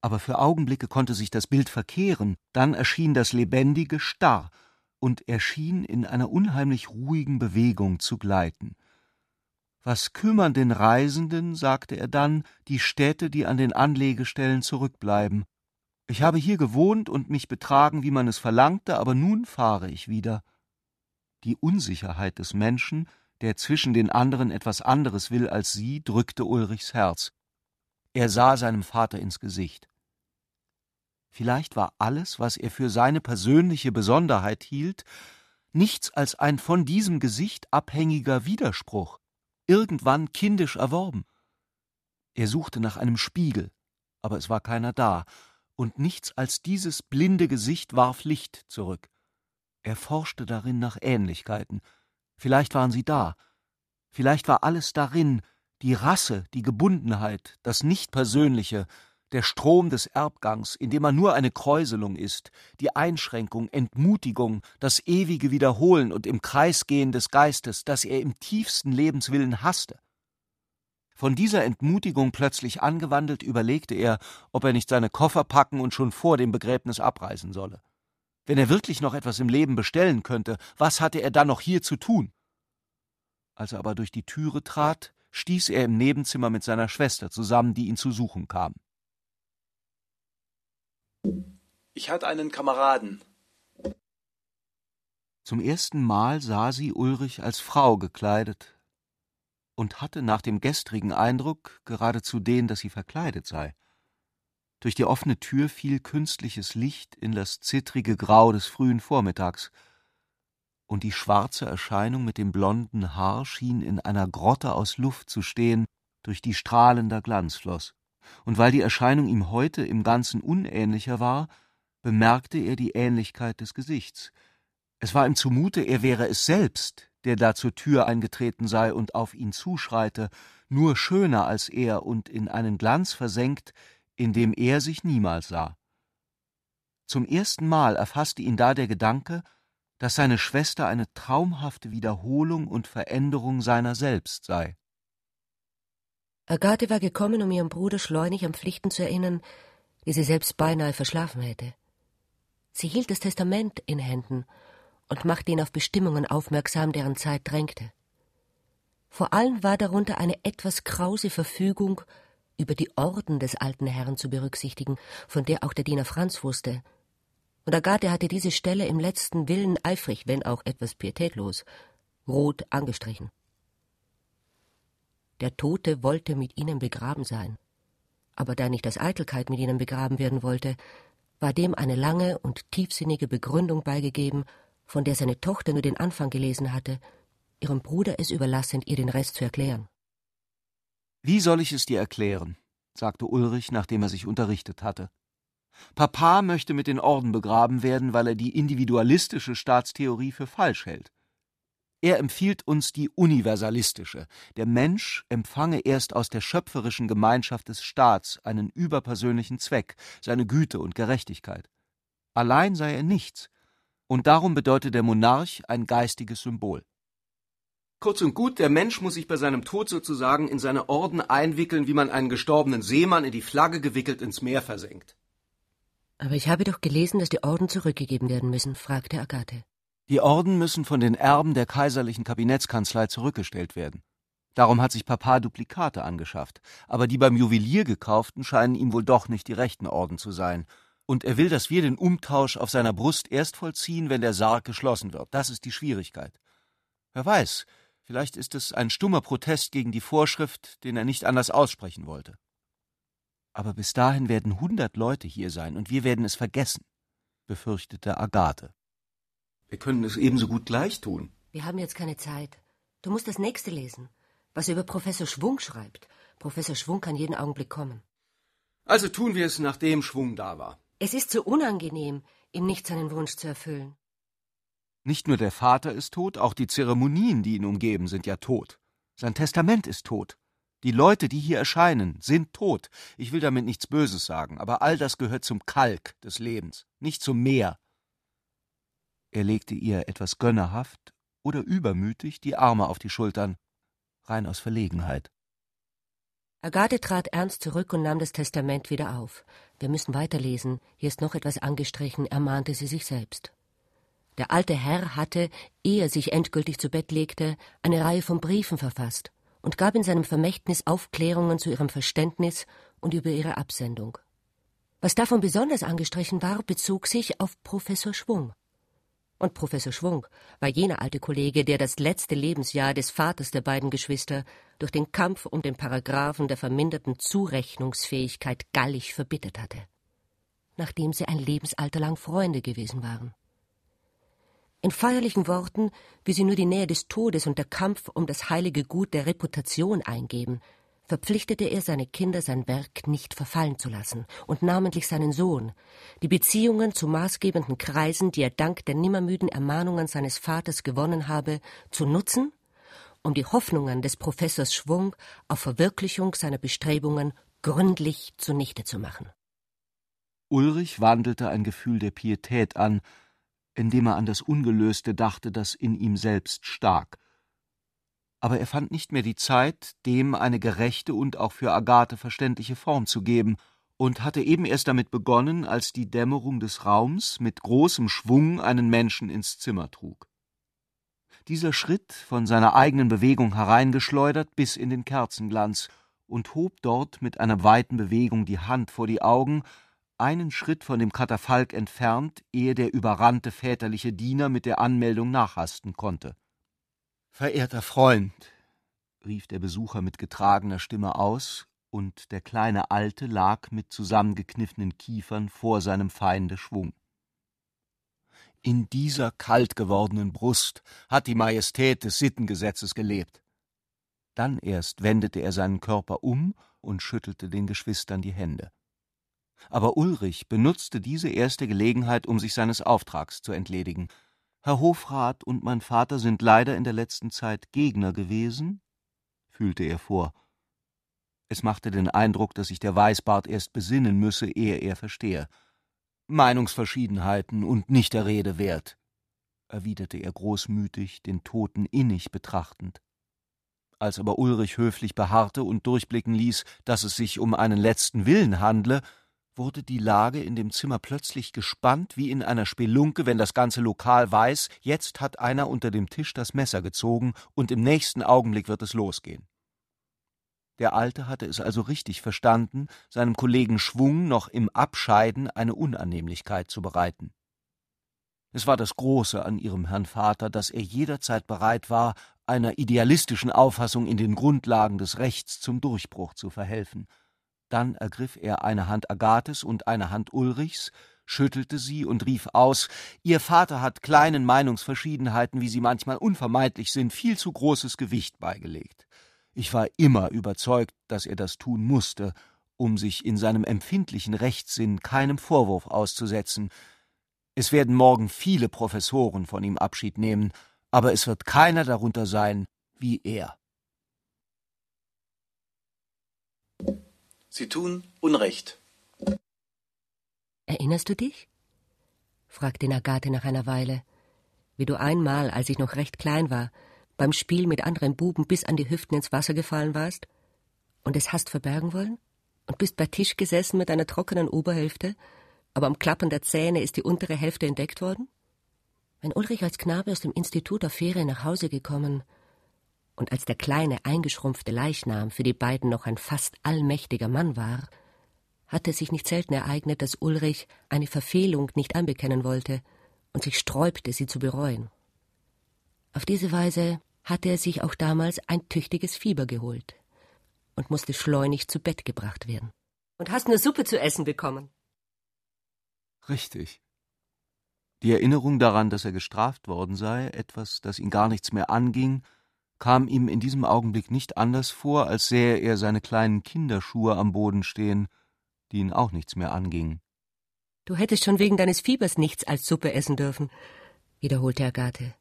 Speaker 6: aber für Augenblicke konnte sich das Bild verkehren, dann erschien das Lebendige starr und erschien in einer unheimlich ruhigen Bewegung zu gleiten. Was kümmern den Reisenden, sagte er dann, die Städte, die an den Anlegestellen zurückbleiben. Ich habe hier gewohnt und mich betragen, wie man es verlangte, aber nun fahre ich wieder. Die Unsicherheit des Menschen, der zwischen den anderen etwas anderes will als sie, drückte Ulrichs Herz. Er sah seinem Vater ins Gesicht. Vielleicht war alles, was er für seine persönliche Besonderheit hielt, nichts als ein von diesem Gesicht abhängiger Widerspruch irgendwann kindisch erworben. Er suchte nach einem Spiegel, aber es war keiner da, und nichts als dieses blinde Gesicht warf Licht zurück. Er forschte darin nach Ähnlichkeiten. Vielleicht waren sie da. Vielleicht war alles darin, die Rasse, die Gebundenheit, das Nichtpersönliche, der Strom des Erbgangs, in dem man nur eine Kräuselung ist, die Einschränkung, Entmutigung, das ewige Wiederholen und im Kreisgehen des Geistes, das er im tiefsten Lebenswillen hasste. Von dieser Entmutigung plötzlich angewandelt, überlegte er, ob er nicht seine Koffer packen und schon vor dem Begräbnis abreisen solle. Wenn er wirklich noch etwas im Leben bestellen könnte, was hatte er dann noch hier zu tun? Als er aber durch die Türe trat, stieß er im Nebenzimmer mit seiner Schwester zusammen, die ihn zu suchen kam.
Speaker 3: Ich hatte einen Kameraden.
Speaker 6: Zum ersten Mal sah sie Ulrich als Frau gekleidet und hatte nach dem gestrigen Eindruck geradezu den, dass sie verkleidet sei. Durch die offene Tür fiel künstliches Licht in das zittrige Grau des frühen Vormittags, und die schwarze Erscheinung mit dem blonden Haar schien in einer Grotte aus Luft zu stehen, durch die strahlender Glanz floß und weil die Erscheinung ihm heute im Ganzen unähnlicher war, bemerkte er die Ähnlichkeit des Gesichts. Es war ihm zumute, er wäre es selbst, der da zur Tür eingetreten sei und auf ihn zuschreite, nur schöner als er und in einen Glanz versenkt, in dem er sich niemals sah. Zum ersten Mal erfasste ihn da der Gedanke, dass seine Schwester eine traumhafte Wiederholung und Veränderung seiner selbst sei.
Speaker 11: Agathe war gekommen, um ihren Bruder schleunig an Pflichten zu erinnern, die sie selbst beinahe verschlafen hätte. Sie hielt das Testament in Händen und machte ihn auf Bestimmungen aufmerksam, deren Zeit drängte. Vor allem war darunter eine etwas krause Verfügung über die Orden des alten Herrn zu berücksichtigen, von der auch der Diener Franz wusste. Und Agathe hatte diese Stelle im letzten Willen eifrig, wenn auch etwas pietätlos, rot angestrichen. Der Tote wollte mit ihnen begraben sein. Aber da nicht aus Eitelkeit mit ihnen begraben werden wollte, war dem eine lange und tiefsinnige Begründung beigegeben, von der seine Tochter nur den Anfang gelesen hatte, ihrem Bruder es überlassend, ihr den Rest zu erklären.
Speaker 6: Wie soll ich es dir erklären? sagte Ulrich, nachdem er sich unterrichtet hatte. Papa möchte mit den Orden begraben werden, weil er die individualistische Staatstheorie für falsch hält. Er empfiehlt uns die universalistische. Der Mensch empfange erst aus der schöpferischen Gemeinschaft des Staats einen überpersönlichen Zweck, seine Güte und Gerechtigkeit. Allein sei er nichts, und darum bedeutet der Monarch ein geistiges Symbol. Kurz und gut, der Mensch muss sich bei seinem Tod sozusagen in seine Orden einwickeln, wie man einen gestorbenen Seemann in die Flagge gewickelt ins Meer versenkt.
Speaker 11: Aber ich habe doch gelesen, dass die Orden zurückgegeben werden müssen, fragte Agathe.
Speaker 6: Die Orden müssen von den Erben der kaiserlichen Kabinettskanzlei zurückgestellt werden. Darum hat sich Papa Duplikate angeschafft, aber die beim Juwelier gekauften scheinen ihm wohl doch nicht die rechten Orden zu sein. Und er will, dass wir den Umtausch auf seiner Brust erst vollziehen, wenn der Sarg geschlossen wird. Das ist die Schwierigkeit. Wer weiß, vielleicht ist es ein stummer Protest gegen die Vorschrift, den er nicht anders aussprechen wollte. Aber bis dahin werden hundert Leute hier sein, und wir werden es vergessen, befürchtete Agathe. Wir können es ebenso gut gleich tun.
Speaker 11: Wir haben jetzt keine Zeit. Du musst das nächste lesen, was er über Professor Schwung schreibt. Professor Schwung kann jeden Augenblick kommen.
Speaker 6: Also tun wir es, nachdem Schwung da war.
Speaker 11: Es ist so unangenehm, ihm nicht seinen Wunsch zu erfüllen.
Speaker 6: Nicht nur der Vater ist tot, auch die Zeremonien, die ihn umgeben, sind ja tot. Sein Testament ist tot. Die Leute, die hier erscheinen, sind tot. Ich will damit nichts Böses sagen, aber all das gehört zum Kalk des Lebens, nicht zum Meer. Er legte ihr etwas gönnerhaft oder übermütig die Arme auf die Schultern, rein aus Verlegenheit.
Speaker 11: Agathe trat ernst zurück und nahm das Testament wieder auf. Wir müssen weiterlesen. Hier ist noch etwas angestrichen, ermahnte sie sich selbst. Der alte Herr hatte, ehe er sich endgültig zu Bett legte, eine Reihe von Briefen verfasst und gab in seinem Vermächtnis Aufklärungen zu ihrem Verständnis und über ihre Absendung. Was davon besonders angestrichen war, bezog sich auf Professor Schwung. Und Professor Schwung war jener alte Kollege, der das letzte Lebensjahr des Vaters der beiden Geschwister durch den Kampf um den Paragraphen der verminderten Zurechnungsfähigkeit gallig verbittert hatte, nachdem sie ein Lebensalter lang Freunde gewesen waren. In feierlichen Worten, wie sie nur die Nähe des Todes und der Kampf um das heilige Gut der Reputation eingeben, verpflichtete er seine Kinder, sein Werk nicht verfallen zu lassen, und namentlich seinen Sohn, die Beziehungen zu maßgebenden Kreisen, die er dank der nimmermüden Ermahnungen seines Vaters gewonnen habe, zu nutzen, um die Hoffnungen des Professors Schwung auf Verwirklichung seiner Bestrebungen gründlich zunichte zu machen.
Speaker 6: Ulrich wandelte ein Gefühl der Pietät an, indem er an das Ungelöste dachte, das in ihm selbst stak. Aber er fand nicht mehr die Zeit, dem eine gerechte und auch für Agathe verständliche Form zu geben, und hatte eben erst damit begonnen, als die Dämmerung des Raums mit großem Schwung einen Menschen ins Zimmer trug. Dieser schritt, von seiner eigenen Bewegung hereingeschleudert, bis in den Kerzenglanz und hob dort mit einer weiten Bewegung die Hand vor die Augen einen Schritt von dem Katafalk entfernt, ehe der überrannte väterliche Diener mit der Anmeldung nachhasten konnte. Verehrter Freund, rief der Besucher mit getragener Stimme aus, und der kleine Alte lag mit zusammengekniffenen Kiefern vor seinem Feinde Schwung. In dieser kalt gewordenen Brust hat die Majestät des Sittengesetzes gelebt. Dann erst wendete er seinen Körper um und schüttelte den Geschwistern die Hände. Aber Ulrich benutzte diese erste Gelegenheit, um sich seines Auftrags zu entledigen. Herr Hofrat und mein Vater sind leider in der letzten Zeit Gegner gewesen, fühlte er vor. Es machte den Eindruck, dass sich der Weißbart erst besinnen müsse, ehe er verstehe. Meinungsverschiedenheiten und nicht der Rede wert, erwiderte er großmütig, den Toten innig betrachtend. Als aber Ulrich höflich beharrte und durchblicken ließ, dass es sich um einen letzten Willen handle, wurde die Lage in dem Zimmer plötzlich gespannt wie in einer Spelunke, wenn das ganze Lokal weiß, jetzt hat einer unter dem Tisch das Messer gezogen und im nächsten Augenblick wird es losgehen. Der Alte hatte es also richtig verstanden, seinem Kollegen Schwung noch im Abscheiden eine Unannehmlichkeit zu bereiten. Es war das Große an ihrem Herrn Vater, dass er jederzeit bereit war, einer idealistischen Auffassung in den Grundlagen des Rechts zum Durchbruch zu verhelfen – dann ergriff er eine Hand Agathes und eine Hand Ulrichs, schüttelte sie und rief aus Ihr Vater hat kleinen Meinungsverschiedenheiten, wie sie manchmal unvermeidlich sind, viel zu großes Gewicht beigelegt. Ich war immer überzeugt, dass er das tun musste, um sich in seinem empfindlichen Rechtssinn keinem Vorwurf auszusetzen. Es werden morgen viele Professoren von ihm Abschied nehmen, aber es wird keiner darunter sein wie er.
Speaker 3: Sie tun Unrecht.
Speaker 11: Erinnerst du dich? fragte Nagate nach einer Weile. Wie du einmal, als ich noch recht klein war, beim Spiel mit anderen Buben bis an die Hüften ins Wasser gefallen warst und es hast verbergen wollen? Und bist bei Tisch gesessen mit einer trockenen Oberhälfte, aber am Klappern der Zähne ist die untere Hälfte entdeckt worden? Wenn Ulrich als Knabe aus dem Institut auf Ferien nach Hause gekommen und als der kleine, eingeschrumpfte Leichnam für die beiden noch ein fast allmächtiger Mann war, hatte es sich nicht selten ereignet, dass Ulrich eine Verfehlung nicht anbekennen wollte und sich sträubte, sie zu bereuen. Auf diese Weise hatte er sich auch damals ein tüchtiges Fieber geholt und musste schleunig zu Bett gebracht werden. Und hast nur Suppe zu essen bekommen.
Speaker 6: Richtig. Die Erinnerung daran, dass er gestraft worden sei, etwas, das ihn gar nichts mehr anging, kam ihm in diesem Augenblick nicht anders vor, als sähe er seine kleinen Kinderschuhe am Boden stehen, die ihn auch nichts mehr angingen.
Speaker 11: Du hättest schon wegen deines Fiebers nichts als Suppe essen dürfen, wiederholte Agathe.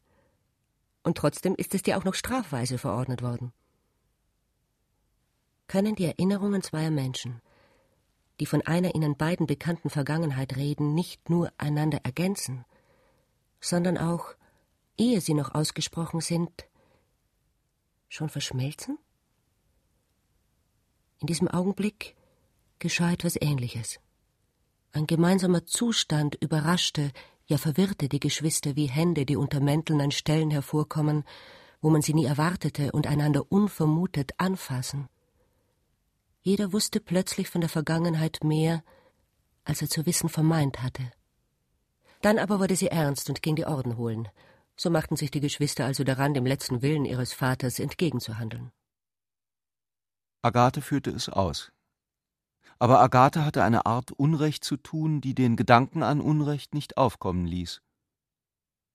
Speaker 11: Und trotzdem ist es dir auch noch strafweise verordnet worden. Können die Erinnerungen zweier Menschen, die von einer ihnen beiden bekannten Vergangenheit reden, nicht nur einander ergänzen, sondern auch, ehe sie noch ausgesprochen sind, schon verschmelzen? In diesem Augenblick geschah etwas Ähnliches. Ein gemeinsamer Zustand überraschte, ja verwirrte die Geschwister wie Hände, die unter Mänteln an Stellen hervorkommen, wo man sie nie erwartete und einander unvermutet anfassen. Jeder wusste plötzlich von der Vergangenheit mehr, als er zu wissen vermeint hatte. Dann aber wurde sie ernst und ging die Orden holen. So machten sich die Geschwister also daran, dem letzten Willen ihres Vaters entgegenzuhandeln.
Speaker 6: Agathe führte es aus. Aber Agathe hatte eine Art Unrecht zu tun, die den Gedanken an Unrecht nicht aufkommen ließ.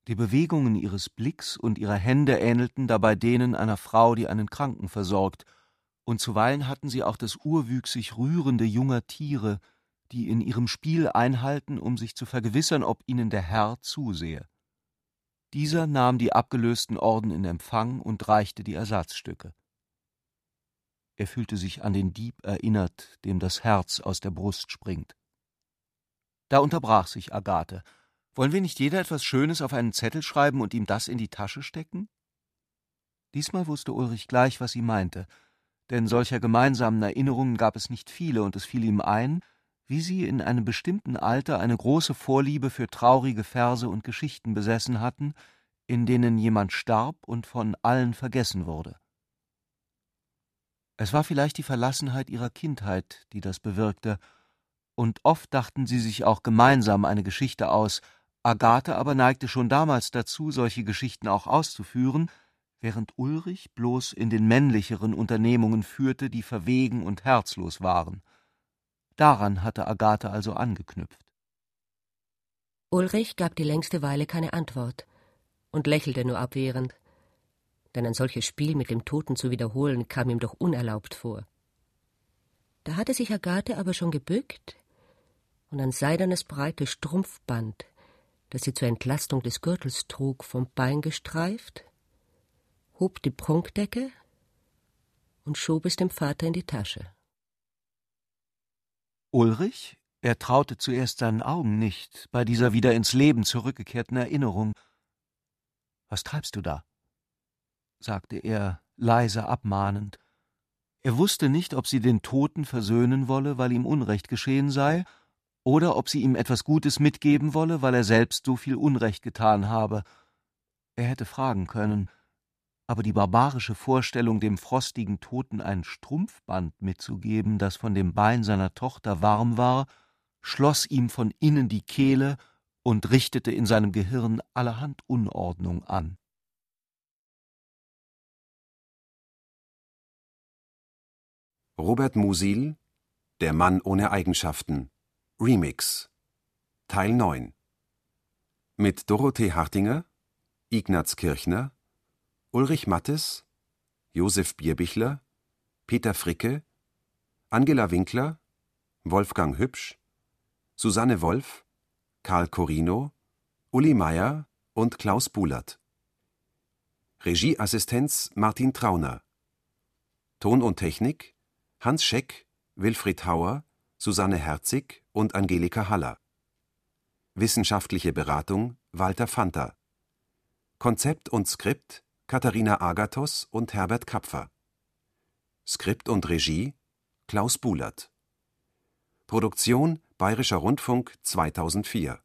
Speaker 6: Die Bewegungen ihres Blicks und ihrer Hände ähnelten dabei denen einer Frau, die einen Kranken versorgt, und zuweilen hatten sie auch das urwüchsig rührende junger Tiere, die in ihrem Spiel einhalten, um sich zu vergewissern, ob ihnen der Herr zusehe. Dieser nahm die abgelösten Orden in Empfang und reichte die Ersatzstücke. Er fühlte sich an den Dieb erinnert, dem das Herz aus der Brust springt. Da unterbrach sich Agathe. Wollen wir nicht jeder etwas Schönes auf einen Zettel schreiben und ihm das in die Tasche stecken? Diesmal wusste Ulrich gleich, was sie meinte, denn solcher gemeinsamen Erinnerungen gab es nicht viele, und es fiel ihm ein, wie sie in einem bestimmten Alter eine große Vorliebe für traurige Verse und Geschichten besessen hatten, in denen jemand starb und von allen vergessen wurde. Es war vielleicht die Verlassenheit ihrer Kindheit, die das bewirkte, und oft dachten sie sich auch gemeinsam eine Geschichte aus, Agathe aber neigte schon damals dazu, solche Geschichten auch auszuführen, während Ulrich bloß in den männlicheren Unternehmungen führte, die verwegen und herzlos waren. Daran hatte Agathe also angeknüpft.
Speaker 11: Ulrich gab die längste Weile keine Antwort und lächelte nur abwehrend denn ein solches Spiel mit dem Toten zu wiederholen kam ihm doch unerlaubt vor. Da hatte sich Agathe aber schon gebückt und ein seidenes breites Strumpfband, das sie zur Entlastung des Gürtels trug, vom Bein gestreift, hob die Prunkdecke und schob es dem Vater in die Tasche.
Speaker 6: Ulrich? Er traute zuerst seinen Augen nicht bei dieser wieder ins Leben zurückgekehrten Erinnerung. Was treibst du da? sagte er leise abmahnend. Er wusste nicht, ob sie den Toten versöhnen wolle, weil ihm Unrecht geschehen sei, oder ob sie ihm etwas Gutes mitgeben wolle, weil er selbst so viel Unrecht getan habe. Er hätte fragen können, aber die barbarische Vorstellung, dem frostigen Toten ein Strumpfband mitzugeben, das von dem Bein seiner Tochter warm war, schloss ihm von innen die Kehle und richtete in seinem Gehirn allerhand Unordnung an.
Speaker 2: Robert Musil Der Mann ohne Eigenschaften Remix Teil 9 Mit Dorothee Hartinger, Ignaz Kirchner, Ulrich Mattes, Josef Bierbichler, Peter Fricke, Angela Winkler, Wolfgang Hübsch, Susanne Wolf, Karl Corino, Uli Meier und Klaus Bulert. Regieassistenz Martin Trauner. Ton und Technik Hans Scheck, Wilfried Hauer, Susanne Herzig und Angelika Haller. Wissenschaftliche Beratung Walter Fanta. Konzept und Skript Katharina Agathos und Herbert Kapfer. Skript und Regie Klaus Bulert. Produktion Bayerischer Rundfunk 2004